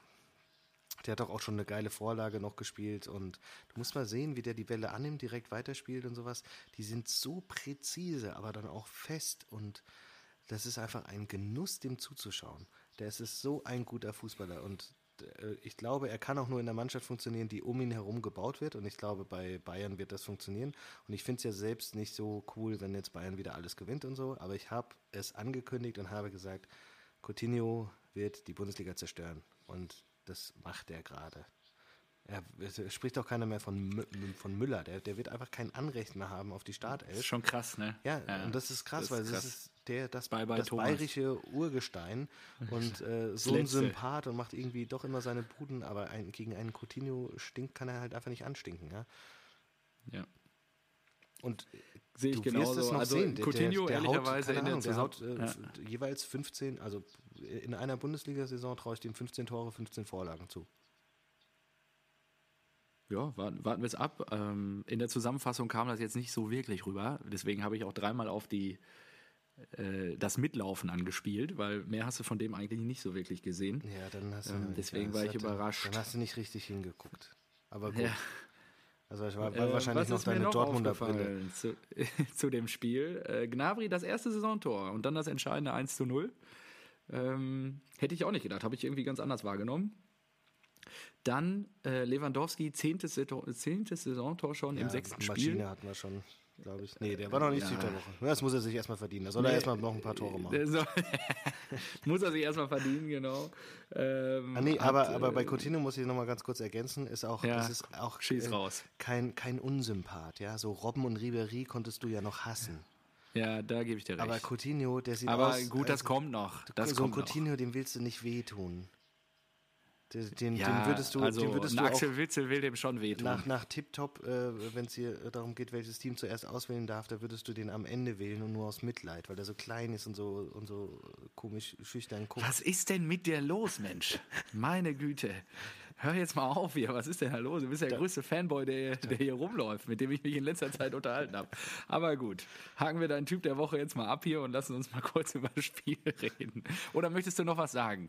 der hat doch auch schon eine geile Vorlage noch gespielt und du musst mal sehen, wie der die Welle annimmt, direkt weiterspielt und sowas. Die sind so präzise, aber dann auch fest und das ist einfach ein Genuss, dem zuzuschauen. Der ist so ein guter Fußballer und ich glaube, er kann auch nur in der Mannschaft funktionieren, die um ihn herum gebaut wird. Und ich glaube, bei Bayern wird das funktionieren. Und ich finde es ja selbst nicht so cool, wenn jetzt Bayern wieder alles gewinnt und so. Aber ich habe es angekündigt und habe gesagt, Coutinho wird die Bundesliga zerstören. Und das macht er gerade. Ja, es spricht auch keiner mehr von, von Müller. Der, der wird einfach kein Anrecht mehr haben auf die Startelf. Das ist schon krass, ne? Ja, ja und das ist krass, das weil ist krass. das ist der, das, bye bye das bayerische Urgestein [laughs] und äh, so ein Sympath und macht irgendwie doch immer seine Buden, aber ein, gegen einen Coutinho stinkt, kann er halt einfach nicht anstinken, ja. Ja. Und sehe ich genauso. also sehen. Coutinho der, der, ehrlicherweise haut, in Ahnung, der haut äh, ja. jeweils 15, also in einer Bundesliga-Saison traue ich dem 15 Tore, 15 Vorlagen zu. Ja, warten, warten wir es ab. Ähm, in der Zusammenfassung kam das jetzt nicht so wirklich rüber. Deswegen habe ich auch dreimal auf die äh, das Mitlaufen angespielt, weil mehr hast du von dem eigentlich nicht so wirklich gesehen. Ja, dann hast du. Ähm, deswegen war ich hatte, überrascht. Dann hast du nicht richtig hingeguckt. Aber gut. Ja. Also es war, war äh, wahrscheinlich noch deine noch Dortmunder Brille. [laughs] Zu, zu, dem Spiel. Äh, Gnabry das erste Saisontor und dann das entscheidende 1 zu 0. Ähm, hätte ich auch nicht gedacht, habe ich irgendwie ganz anders wahrgenommen. Dann äh, Lewandowski, zehntes, zehntes Saisontor schon ja, im sechsten Maschine Spiel. Maschine hatten wir schon, glaube ich. Nee, der war noch nicht ja. Typ der Woche. Das muss er sich erstmal verdienen. Da soll nee, er erstmal noch ein paar Tore machen. So, [laughs] muss er sich erstmal verdienen, genau. Ähm, ah, nee, aber, aber bei äh, Coutinho muss ich nochmal ganz kurz ergänzen, ist auch, ja, ist auch äh, raus. Kein, kein Unsympath. Ja? So Robben und Ribery konntest du ja noch hassen. Ja, da gebe ich dir recht. Aber Coutinho, der sieht aber aus... Aber gut, das also, kommt noch. Das so ein Coutinho, noch. dem willst du nicht wehtun. Den, den, ja, den würdest du, also den würdest du Axel Witzel will dem schon wehtun. Nach, nach Tip-Top, äh, wenn es hier darum geht, welches Team zuerst auswählen darf, da würdest du den am Ende wählen und nur aus Mitleid, weil der so klein ist und so, und so komisch schüchtern guckt. Was ist denn mit dir los, Mensch? Meine Güte. Hör jetzt mal auf hier, was ist denn da los? Du bist ja der da, größte Fanboy, der, der hier rumläuft, mit dem ich mich in letzter Zeit unterhalten habe. Aber gut, haken wir deinen Typ der Woche jetzt mal ab hier und lassen uns mal kurz [laughs] über das Spiel reden. Oder möchtest du noch was sagen?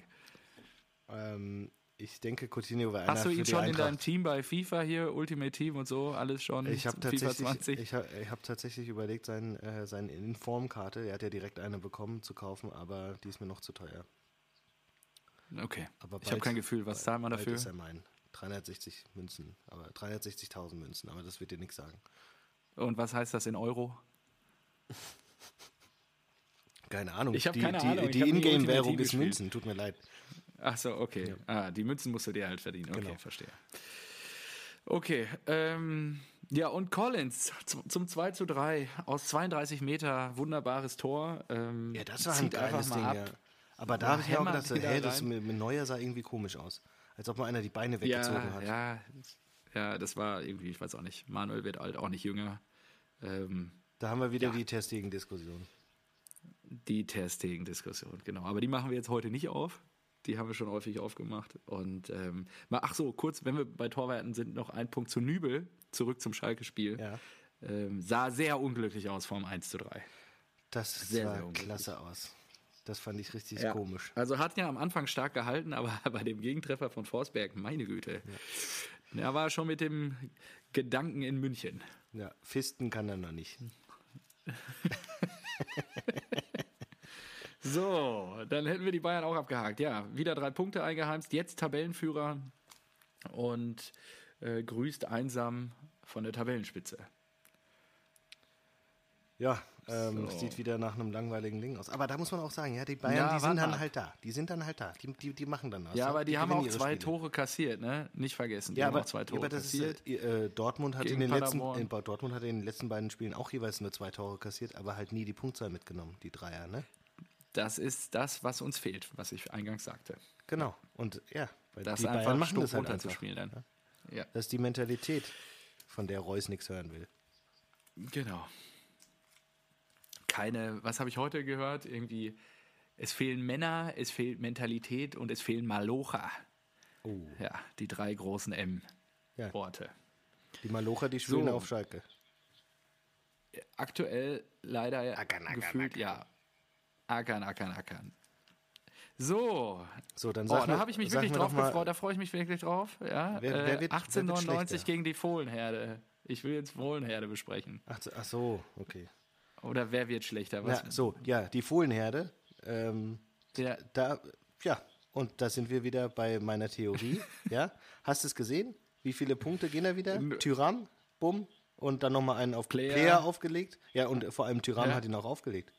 Ähm, ich denke, Coutinho war einer Hast du ihn schon in deinem Team bei FIFA hier, Ultimate Team und so, alles schon? Ich habe tatsächlich, ich hab, ich hab tatsächlich überlegt, sein, äh, seine Informkarte, er hat ja direkt eine bekommen, zu kaufen, aber die ist mir noch zu teuer. Okay. Aber ich habe kein Gefühl, was zahlt man dafür? Das ist er mein. 360 Münzen, aber 360.000 Münzen, aber das wird dir nichts sagen. Und was heißt das in Euro? Keine Ahnung. Ich habe keine die, Ahnung. Die, die Ingame-Währung ist Münzen, tut mir leid. Ach so, okay. Ja. Ah, die Münzen musst du dir halt verdienen. Okay, genau. verstehe. Okay, ähm, ja, und Collins zum 2 zu 3 aus 32 Meter, wunderbares Tor. Ähm, ja, das war ein geiles Ding, ja. Aber da habe ich auch gedacht, hey, das mit, mit Neuer sah irgendwie komisch aus. Als ob mal einer die Beine weggezogen ja, hat. Ja, ja, das war irgendwie, ich weiß auch nicht. Manuel wird alt, auch nicht jünger. Ähm, da haben wir wieder ja. die testigen Diskussion. Die testigen Diskussion, genau. Aber die machen wir jetzt heute nicht auf. Die haben wir schon häufig aufgemacht. Und ähm, ach so, kurz, wenn wir bei Torwerten sind, noch ein Punkt zu Nübel, zurück zum Schalke-Spiel. Ja. Ähm, sah sehr unglücklich aus vorm 1 zu 3. Das sehr, sah sehr klasse aus. Das fand ich richtig ja. komisch. Also hat ja am Anfang stark gehalten, aber [laughs] bei dem Gegentreffer von Forsberg, meine Güte. Ja. Er war schon mit dem Gedanken in München. Ja, Fisten kann er noch nicht. [laughs] So, dann hätten wir die Bayern auch abgehakt. Ja, wieder drei Punkte eingeheimst. Jetzt Tabellenführer und äh, grüßt einsam von der Tabellenspitze. Ja, ähm, so. sieht wieder nach einem langweiligen Ding aus. Aber da muss man auch sagen, ja, die Bayern, ja, die sind dann ab. halt da. Die sind dann halt da. Die, die, die machen dann was. Ja, aber die, die haben auch zwei Spiele. Tore kassiert, ne? Nicht vergessen. Die ja, aber, zwei Tore aber kassiert. Ist, äh, Dortmund, hat in den letzten, in, Dortmund hat in den letzten beiden Spielen auch jeweils nur zwei Tore kassiert, aber halt nie die Punktzahl mitgenommen, die Dreier, ne? Das ist das, was uns fehlt, was ich eingangs sagte. Genau. Und ja, das die Bayern machen das halt einfach. Dann. Ja. Das ist die Mentalität, von der Reus nichts hören will. Genau keine, was habe ich heute gehört? Irgendwie, es fehlen Männer, es fehlt Mentalität und es fehlen Malocha. Oh. Ja, die drei großen M-Worte. Ja. Die Malocha, die spielen so. auf Schalke. Aktuell leider ackern, ackern, gefühlt, ackern. ja. Ackern, ackern, ackern. So. So, dann sag oh, da habe ich mich wirklich drauf gefreut, da freue ich mich wirklich drauf. Ja, wer, wer wird, 1899 wer gegen die Fohlenherde. Ich will jetzt Fohlenherde besprechen. Ach, ach so, okay. Oder wer wird schlechter? Was? Ja, so, ja, die Fohlenherde. Ähm, ja. Da, ja, und da sind wir wieder bei meiner Theorie. [laughs] ja, hast du es gesehen? Wie viele Punkte gehen da wieder? Tyram, bumm, und dann nochmal einen auf Player. Player aufgelegt. Ja, und vor allem Tyram ja. hat ihn auch aufgelegt.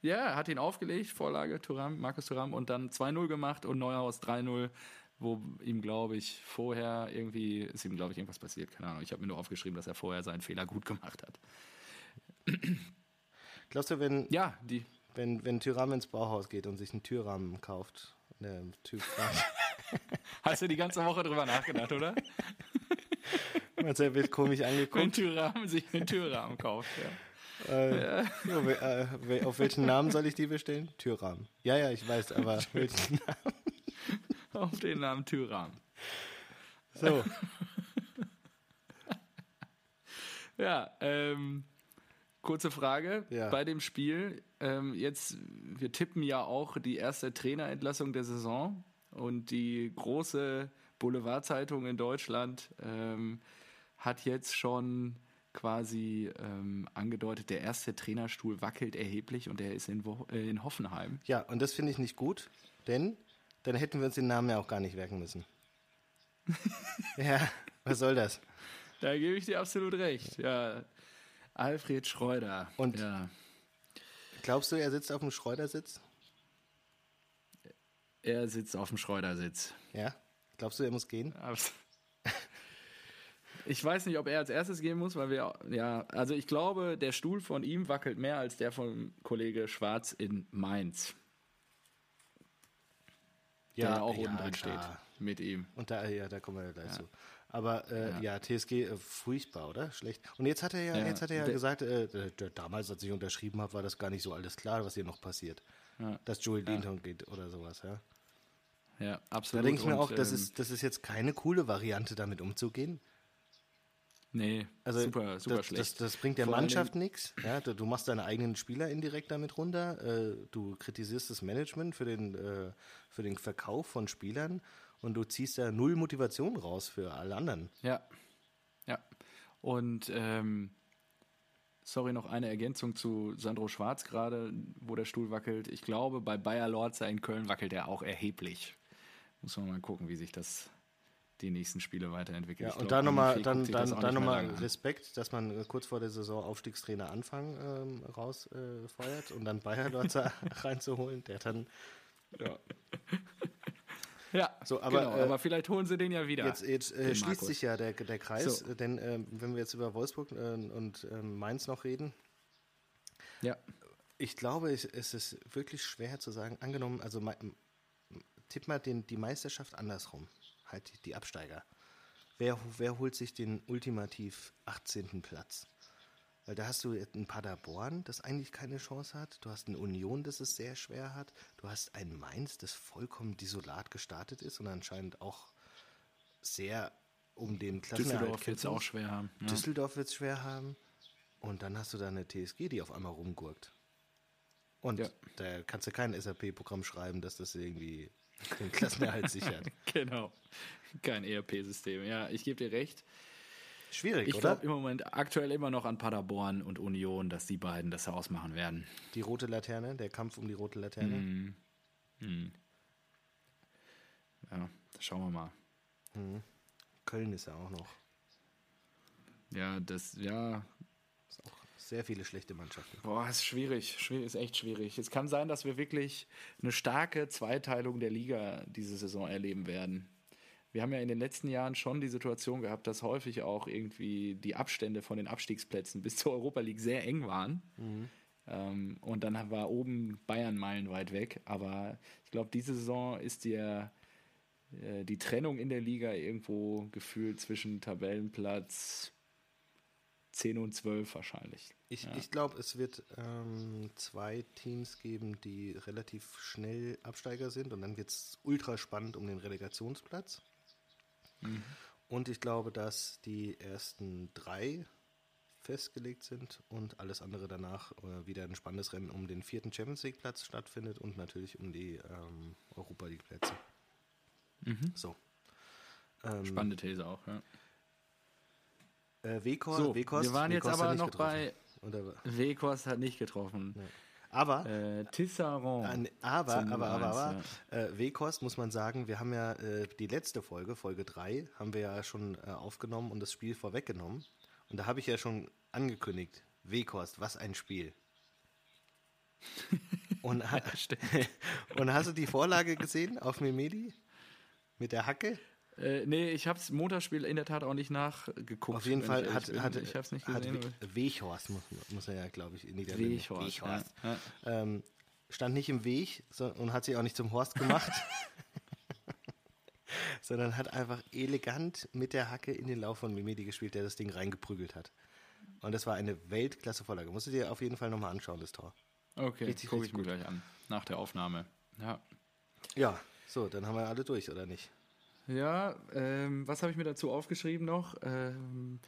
Ja, er hat ihn aufgelegt, Vorlage Thuram, Markus Thuram, und dann 2-0 gemacht und Neuhaus 3-0, wo ihm, glaube ich, vorher irgendwie, ist ihm, glaube ich, irgendwas passiert, keine Ahnung. Ich habe mir nur aufgeschrieben, dass er vorher seinen Fehler gut gemacht hat. [clears throat] Glaubst du, wenn, ja, die. wenn, wenn Tyram ins Bauhaus geht und sich einen Türrahmen kauft, ne, Typ [laughs] Hast du die ganze Woche drüber nachgedacht, oder? [laughs] Er wird komisch angeguckt? Wenn Türrahmen sich einen Türrahmen kauft, ja. Äh, ja. äh, auf welchen Namen soll ich die bestellen? Türrahmen. Ja, ja, ich weiß, aber [laughs] welchen Namen? Auf den Namen Türrahmen. So. [laughs] ja, ähm, Kurze Frage ja. bei dem Spiel. Ähm, jetzt, wir tippen ja auch die erste Trainerentlassung der Saison und die große Boulevardzeitung in Deutschland ähm, hat jetzt schon quasi ähm, angedeutet, der erste Trainerstuhl wackelt erheblich und er ist in, Wo äh, in Hoffenheim. Ja, und das finde ich nicht gut, denn dann hätten wir uns den Namen ja auch gar nicht werken müssen. [laughs] ja, was soll das? Da gebe ich dir absolut recht. Ja, Alfred Schreuder. Und ja. glaubst du, er sitzt auf dem Schreudersitz? Er sitzt auf dem Schreudersitz. Ja? Glaubst du, er muss gehen? Ich weiß nicht, ob er als erstes gehen muss, weil wir, ja, also ich glaube, der Stuhl von ihm wackelt mehr als der von Kollege Schwarz in Mainz. Ja, der auch ja, unten drin steht mit ihm. Und da, ja, da kommen wir ja gleich ja. zu. Aber äh, ja. ja. TSG äh, furchtbar, oder? Schlecht. Und jetzt hat er ja, ja jetzt hat er ja gesagt, äh, damals, als ich unterschrieben habe, war das gar nicht so alles klar, was hier noch passiert. Ja. Dass Joel Linton geht oder sowas, ja. Ja, absolut. Da denke ich mir auch, das, ähm, ist, das ist jetzt keine coole Variante, damit umzugehen. Nee, also super, super das, schlecht. Das, das bringt der Vor Mannschaft nichts. Ja, du, du, machst deine eigenen Spieler indirekt damit runter. Äh, du kritisierst das Management für den, äh, für den Verkauf von Spielern und du ziehst da null Motivation raus für alle anderen. Ja, ja. Und ähm, sorry, noch eine Ergänzung zu Sandro Schwarz gerade, wo der Stuhl wackelt. Ich glaube, bei Bayer Lorza in Köln wackelt er auch erheblich. Muss man mal gucken, wie sich das die nächsten Spiele weiterentwickelt. Ja, und da nochmal dann, dann, dann noch Respekt, dass man kurz vor der Saison Aufstiegstrainer Anfang ähm, rausfeuert äh, und dann Bayer Lorza [laughs] reinzuholen, der dann ja. [laughs] Ja, so, aber, genau, äh, aber vielleicht holen sie den ja wieder. Jetzt, jetzt äh, schließt sich ja der, der Kreis, so. denn äh, wenn wir jetzt über Wolfsburg äh, und ähm, Mainz noch reden, ja. ich glaube, es, es ist wirklich schwer zu sagen, angenommen, also tipp mal den, die Meisterschaft andersrum, halt die Absteiger. Wer, wer holt sich den ultimativ 18. Platz? Weil da hast du ein Paderborn, das eigentlich keine Chance hat. Du hast eine Union, das es sehr schwer hat. Du hast ein Mainz, das vollkommen desolat gestartet ist und anscheinend auch sehr um den Klassenerhalt Düsseldorf wird es auch schwer haben. Ja. Düsseldorf wird es schwer haben. Und dann hast du da eine TSG, die auf einmal rumgurkt. Und ja. da kannst du kein SAP-Programm schreiben, dass das irgendwie Klassenerhalt sichert. [laughs] genau. Kein ERP-System. Ja, ich gebe dir recht. Schwierig, ich oder? Ich glaube im Moment aktuell immer noch an Paderborn und Union, dass die beiden das ausmachen werden. Die rote Laterne, der Kampf um die rote Laterne. Hm. Hm. Ja, schauen wir mal. Hm. Köln ist ja auch noch. Ja, das, ja. Ist auch sehr viele schlechte Mannschaften. Boah, ist schwierig. schwierig. Ist echt schwierig. Es kann sein, dass wir wirklich eine starke Zweiteilung der Liga diese Saison erleben werden wir haben ja in den letzten Jahren schon die Situation gehabt, dass häufig auch irgendwie die Abstände von den Abstiegsplätzen bis zur Europa League sehr eng waren. Mhm. Ähm, und dann war oben Bayern meilenweit weg. Aber ich glaube, diese Saison ist der, äh, die Trennung in der Liga irgendwo gefühlt zwischen Tabellenplatz 10 und 12 wahrscheinlich. Ich, ja. ich glaube, es wird ähm, zwei Teams geben, die relativ schnell Absteiger sind und dann wird es ultra spannend um den Relegationsplatz. Mhm. Und ich glaube, dass die ersten drei festgelegt sind und alles andere danach äh, wieder ein spannendes Rennen um den vierten Champions League Platz stattfindet und natürlich um die ähm, Europa League Plätze. Mhm. So. Ähm, Spannende These auch, ja. Äh, Wekor, so, Wekos, wir waren Wekos jetzt aber noch getroffen. bei Wekos hat nicht getroffen. Ja. Aber, äh, Tisserand. aber, aber, aber, aber, ja. äh, muss man sagen, wir haben ja äh, die letzte Folge, Folge 3, haben wir ja schon äh, aufgenommen und das Spiel vorweggenommen. Und da habe ich ja schon angekündigt, Wekost, was ein Spiel. und, [laughs] ja, [laughs] und hast du die Vorlage gesehen auf Memedi? Mit der Hacke? Äh, nee, ich habe das Montagsspiel in der Tat auch nicht nachgeguckt. Auf jeden Fall hat, hat, ich hab's nicht gesehen. Hat Wechhorst, muss, muss er ja, glaube ich, in Niederlande. Wechhorst. Wechhorst. Ja. Ähm, stand nicht im Weg so, und hat sich auch nicht zum Horst gemacht, [laughs] sondern hat einfach elegant mit der Hacke in den Lauf von Mimedi gespielt, der das Ding reingeprügelt hat. Und das war eine Weltklasse-Vorlage. Musst du dir auf jeden Fall nochmal anschauen, das Tor. Okay, gucke ich mir gleich an. Nach der Aufnahme. Ja. Ja, so, dann haben wir alle durch, oder nicht? Ja, ähm, was habe ich mir dazu aufgeschrieben noch? Ähm,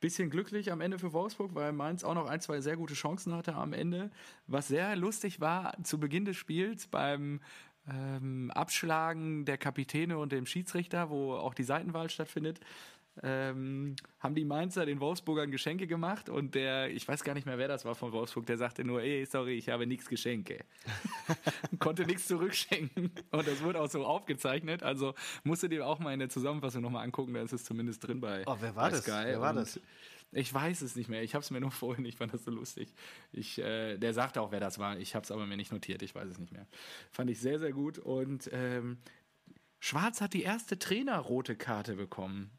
bisschen glücklich am Ende für Wolfsburg, weil Mainz auch noch ein, zwei sehr gute Chancen hatte am Ende. Was sehr lustig war zu Beginn des Spiels beim ähm, Abschlagen der Kapitäne und dem Schiedsrichter, wo auch die Seitenwahl stattfindet, ähm, haben die Mainzer den Wolfsburgern Geschenke gemacht und der, ich weiß gar nicht mehr, wer das war von Wolfsburg, der sagte nur, ey, sorry, ich habe nichts Geschenke. [laughs] [laughs] Konnte nichts zurückschenken und das wurde auch so aufgezeichnet, also musst du dir auch mal in der Zusammenfassung nochmal angucken, da ist es zumindest drin bei Oh, wer war das? Wer war das? Ich weiß es nicht mehr. Ich habe es mir nur [laughs] vorhin, ich fand das so lustig. Ich, äh, der sagte auch, wer das war. Ich habe es aber mir nicht notiert. Ich weiß es nicht mehr. Fand ich sehr, sehr gut. Und ähm, Schwarz hat die erste Trainerrote Karte bekommen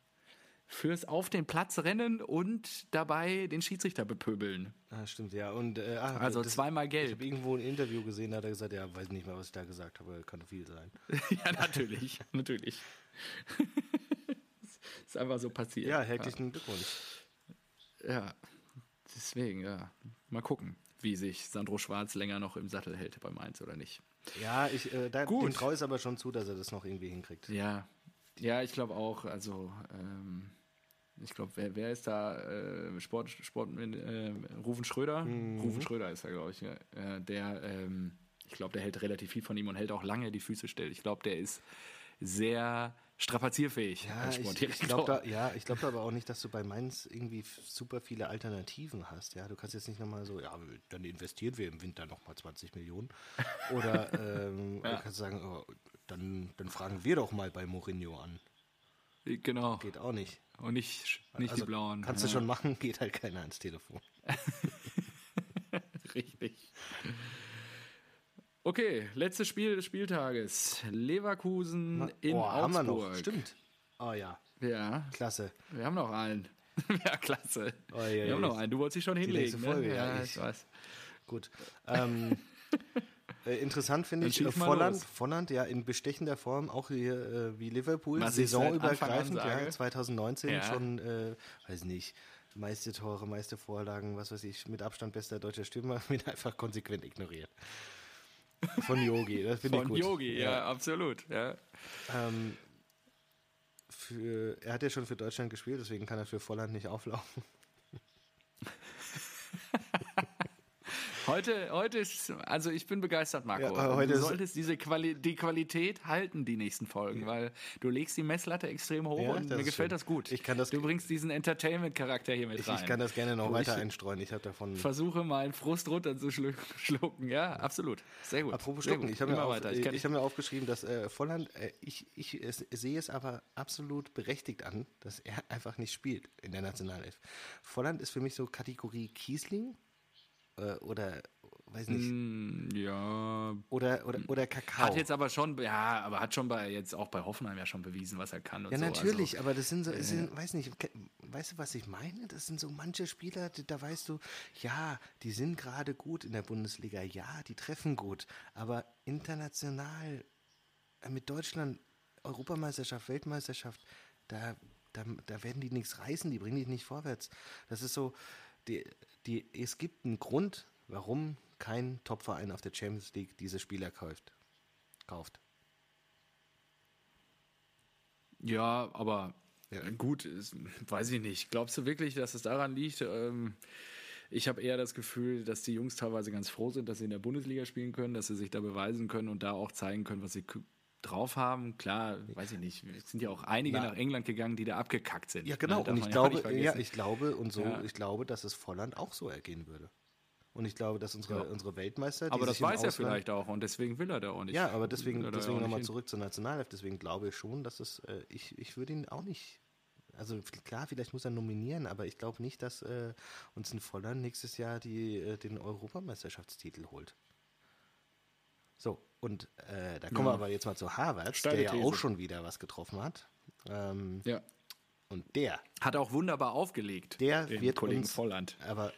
fürs auf den Platz rennen und dabei den Schiedsrichter bepöbeln. Ah, stimmt, ja. Und, äh, ach, also das, zweimal gelb. Ich habe irgendwo ein Interview gesehen, da hat er gesagt, ja, weiß nicht mehr, was ich da gesagt habe, kann viel sein. [laughs] ja, natürlich, [laughs] natürlich. [laughs] ist einfach so passiert. Ja, herzlichen ja. Glückwunsch. Ja, deswegen, ja. Mal gucken, wie sich Sandro Schwarz länger noch im Sattel hält beim Mainz oder nicht. Ja, ich äh, da, Gut. dem traue ich aber schon zu, dass er das noch irgendwie hinkriegt. Ja, ja, ich glaube auch. Also, ähm, ich glaube, wer, wer ist da? Äh, Sport, Sport äh, Rufen Schröder? Mhm. Rufen Schröder ist er, glaube ich. Ja. der, ähm, ich glaube, der hält relativ viel von ihm und hält auch lange die Füße still. Ich glaube, der ist sehr strapazierfähig ja, als Ich, ich glaub da, ja, ich glaube aber auch nicht, dass du bei Mainz irgendwie super viele Alternativen hast. Ja, du kannst jetzt nicht nochmal so, ja, dann investieren wir im Winter nochmal 20 Millionen. Oder ähm, [laughs] ja. du kannst sagen, oh, dann, dann fragen wir doch mal bei Mourinho an. Genau. Geht auch nicht. Und nicht, nicht also, die blauen. Kannst ja. du schon machen, geht halt keiner ans Telefon. [laughs] Richtig. Okay, letztes Spiel des Spieltages. Leverkusen Na, in oh, Augsburg. Haben wir noch. Stimmt. Oh ja. Ja. Klasse. Wir haben noch einen. [laughs] ja, klasse. Oh, ja, wir haben noch einen. Du wolltest dich schon hinlegen. Ne? Folge, ne? ja, ja, ich weiß. Gut. Ähm, [laughs] äh, interessant finde ich, äh, Volland, Volland, ja, in bestechender Form, auch hier äh, wie Liverpool, Was saisonübergreifend, ja, 2019 ja. schon, äh, weiß nicht, meiste Tore, meiste Vorlagen, was weiß ich, mit Abstand bester deutscher Stürmer, [laughs] wird einfach konsequent ignoriert. Von Yogi, das finde ich gut. Von Yogi, ja. ja, absolut, ja. Ähm, für, er hat ja schon für Deutschland gespielt, deswegen kann er für Volland nicht auflaufen. Heute, heute ist, also ich bin begeistert, Marco. Ja, heute du solltest diese Quali die Qualität halten, die nächsten Folgen, ja. weil du legst die Messlatte extrem hoch ja, und mir gefällt schön. das gut. Ich kann das du bringst diesen Entertainment-Charakter hier mit ich, rein. Ich kann das gerne noch weiter einstreuen. Ich habe davon. Versuche meinen Frust runterzuschlucken. Ja, absolut. Sehr gut. Apropos Schlucken, ich habe mir, auf, ich ich hab mir aufgeschrieben, dass äh, Volland, äh, ich, ich es, sehe es aber absolut berechtigt an, dass er einfach nicht spielt in der Nationalelf. Volland ist für mich so Kategorie Kiesling äh, oder weiß nicht. Mm, ja. Oder, oder, oder Kakao. Hat jetzt aber schon, ja, aber hat schon bei jetzt auch bei Hoffenheim ja schon bewiesen, was er kann. ja, so. natürlich, also, aber das sind so, das sind, weiß nicht, weißt du, was ich meine? Das sind so manche Spieler, da weißt du, ja, die sind gerade gut in der Bundesliga, ja, die treffen gut, aber international äh, mit Deutschland, Europameisterschaft, Weltmeisterschaft, da, da, da werden die nichts reißen, die bringen dich nicht vorwärts. Das ist so, die, die, es gibt einen Grund, warum kein Topverein auf der Champions League diese Spieler kauft. kauft. Ja, aber ja. gut, ist, weiß ich nicht. Glaubst du wirklich, dass es daran liegt? Ähm, ich habe eher das Gefühl, dass die Jungs teilweise ganz froh sind, dass sie in der Bundesliga spielen können, dass sie sich da beweisen können und da auch zeigen können, was sie drauf haben. Klar, weiß ich nicht. Es sind ja auch einige Na, nach England gegangen, die da abgekackt sind. Ja, genau. Ne? Und ich glaube, ja, ich glaube und so, ja. ich glaube, dass es Volland auch so ergehen würde. Und ich glaube, dass unsere, ja. unsere Weltmeister. aber das weiß er vielleicht auch und deswegen will er da auch nicht. Ja, aber deswegen, deswegen nochmal zurück zur Nationalelf. Deswegen glaube ich schon, dass es, äh, ich, ich würde ihn auch nicht. Also klar, vielleicht muss er nominieren, aber ich glaube nicht, dass äh, uns ein Voller nächstes Jahr die, äh, den Europameisterschaftstitel holt. So, und äh, da kommen ja. wir aber jetzt mal zu Harvard, der ja auch schon wieder was getroffen hat. Ähm, ja. Und der hat auch wunderbar aufgelegt. Der wird Kollegen uns, Volland. Aber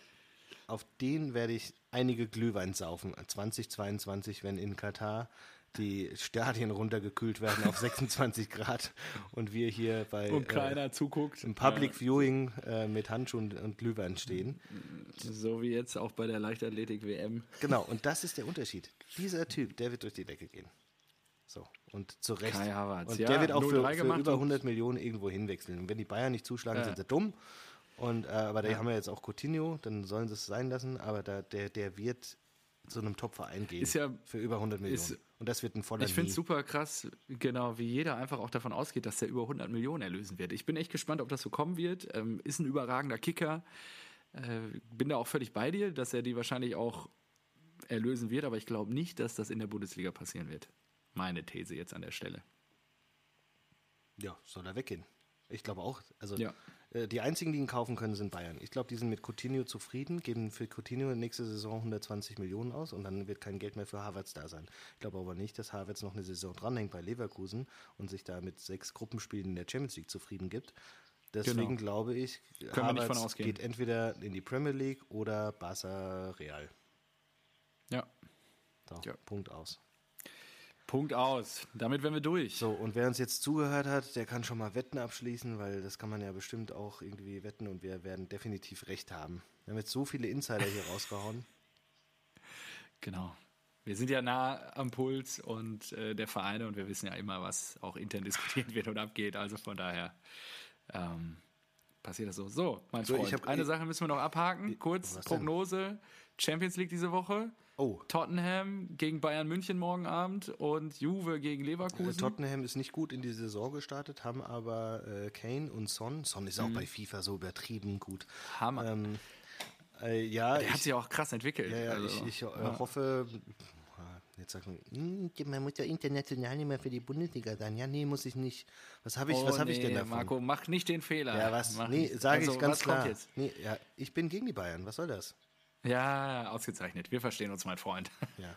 auf den werde ich einige Glühwein saufen. 2022, wenn in Katar die Stadien runtergekühlt werden auf [laughs] 26 Grad und wir hier bei und keiner äh, zuguckt im Public ja. Viewing äh, mit Handschuhen und Glühwein stehen. So wie jetzt auch bei der Leichtathletik WM. Genau, und [laughs] das ist der Unterschied. Dieser Typ, der wird durch die Decke gehen. So, und zu Recht. Kai Havertz, und ja, der wird auch für, für über 100 Millionen irgendwo hinwechseln. Und wenn die Bayern nicht zuschlagen, ja. sind sie dumm. Und, äh, aber da haben wir jetzt auch Coutinho, dann sollen sie es sein lassen, aber da, der, der wird zu einem Top-Verein gehen. Ist ja, für über 100 Millionen. Ist, und das wird ein voller Ich finde es super krass, genau, wie jeder einfach auch davon ausgeht, dass der über 100 Millionen erlösen wird. Ich bin echt gespannt, ob das so kommen wird. Ähm, ist ein überragender Kicker. Äh, bin da auch völlig bei dir, dass er die wahrscheinlich auch erlösen wird, aber ich glaube nicht, dass das in der Bundesliga passieren wird. Meine These jetzt an der Stelle. Ja, soll er weggehen. Ich glaube auch. Also ja. Äh, die einzigen, die ihn kaufen können, sind Bayern. Ich glaube, die sind mit Coutinho zufrieden, geben für Coutinho nächste Saison 120 Millionen aus und dann wird kein Geld mehr für Havertz da sein. Ich glaube aber nicht, dass Havertz noch eine Saison dranhängt bei Leverkusen und sich da mit sechs Gruppenspielen in der Champions League zufrieden gibt. Deswegen genau. glaube ich, Können Havertz geht entweder in die Premier League oder Barca Real. Ja. So, ja. Punkt aus. Punkt aus. Damit wären wir durch. So, und wer uns jetzt zugehört hat, der kann schon mal Wetten abschließen, weil das kann man ja bestimmt auch irgendwie wetten und wir werden definitiv recht haben. Wir haben jetzt so viele Insider hier [laughs] rausgehauen. Genau. Wir sind ja nah am Puls und äh, der Vereine und wir wissen ja immer, was auch intern diskutiert wird und abgeht. Also von daher ähm, passiert das so. So, mein so, Freund, eine Sache müssen wir noch abhaken. Kurz, Prognose. Champions League diese Woche. Oh. Tottenham gegen Bayern München morgen Abend und Juve gegen Leverkusen. Äh, Tottenham ist nicht gut in die Saison gestartet, haben aber äh, Kane und Son. Son ist auch mhm. bei FIFA so übertrieben gut. Hammer. Ähm, äh, ja, Der ich, hat sich auch krass entwickelt. Ja, ja also, ich, ich äh, ja. hoffe, Jetzt sagt man, hm, man muss ja international nicht mehr für die Bundesliga sein. Ja, nee, muss ich nicht. Was habe ich, oh, was nee, ich denn davon? Marco, mach nicht den Fehler. Ja, was? Mach nee, sage also, ich ganz klar. Nee, ja, ich bin gegen die Bayern. Was soll das? Ja, ausgezeichnet. Wir verstehen uns, mein Freund. [laughs] Ja.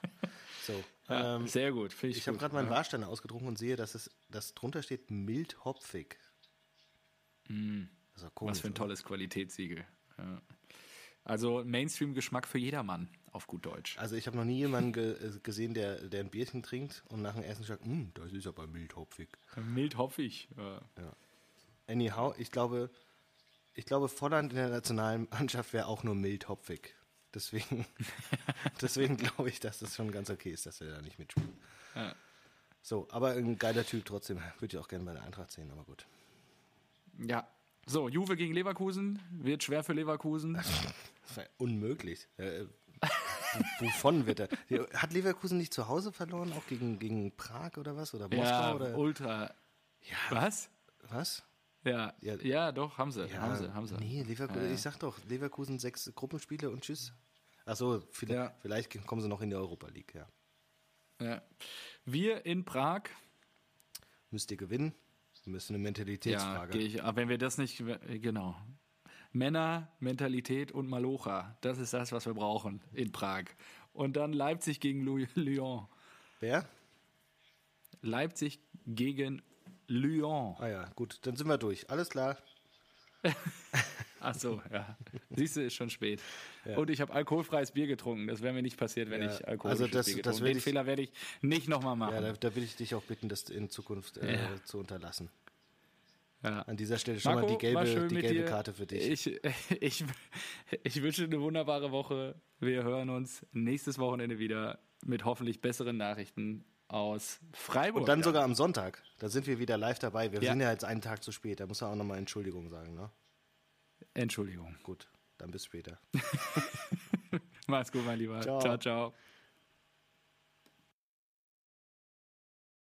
So. Ja, ähm, sehr gut. Ich, ich habe gerade meinen ja. Warsteiner ausgedruckt und sehe, dass es dass drunter steht mild hopfig. Mm. Komisch, Was für ein tolles Qualitätssiegel. Ja. Also Mainstream-Geschmack für jedermann, auf gut Deutsch. Also ich habe noch nie jemanden ge äh, gesehen, der, der ein Bierchen trinkt und nach dem ersten sagt, hm, das ist aber mildhopfig. Mildhopfig, ja. ja. Anyhow, ich glaube, ich glaube, Volland in der nationalen Mannschaft wäre auch nur mildhopfig. Deswegen, [laughs] deswegen glaube ich, dass das schon ganz okay ist, dass er da nicht mitspielt. Ja. So, aber ein geiler Typ trotzdem. Würde ich auch gerne bei der Eintracht sehen, aber gut. Ja. So, Juve gegen Leverkusen. Wird schwer für Leverkusen. [laughs] Das war unmöglich. Wovon wird er? Hat Leverkusen nicht zu Hause verloren, auch gegen, gegen Prag oder was? Oder Moskau? Ja, oder? Ultra. Ja. Was? Was? Ja, ja, ja, doch, haben sie. Ja, haben sie, haben sie. Nee, Leverkusen, ja, ich sag doch, Leverkusen sechs Gruppenspiele und tschüss. Achso, vielleicht, vielleicht kommen sie noch in die Europa League, ja. Ja. Wir in Prag. Müsst ihr gewinnen? Wir müssen eine Mentalitätsfrage. Ja, ich, aber wenn wir das nicht, genau. Männer, Mentalität und Malocha. Das ist das, was wir brauchen in Prag. Und dann Leipzig gegen Lyon. Wer? Leipzig gegen Lyon. Ah ja, gut, dann sind wir durch. Alles klar. [laughs] Ach so, ja. Siehst du, ist schon spät. Ja. Und ich habe alkoholfreies Bier getrunken. Das wäre mir nicht passiert, wenn ja. ich alkoholisches also das, Bier getrunken hätte. Den Fehler werde ich nicht nochmal machen. Ja, da, da, will ich dich auch bitten, das in Zukunft äh, zu unterlassen. Ja. An dieser Stelle schon Marco, mal die gelbe, die gelbe Karte für dich. Ich, [laughs] ich, ich wünsche eine wunderbare Woche. Wir hören uns nächstes Wochenende wieder mit hoffentlich besseren Nachrichten aus Freiburg. Und dann sogar am Sonntag. Da sind wir wieder live dabei. Wir ja. sind ja jetzt einen Tag zu spät. Da muss er auch nochmal Entschuldigung sagen, ne? Entschuldigung. Gut, dann bis später. [laughs] Mach's gut, mein Lieber. ciao. ciao. ciao.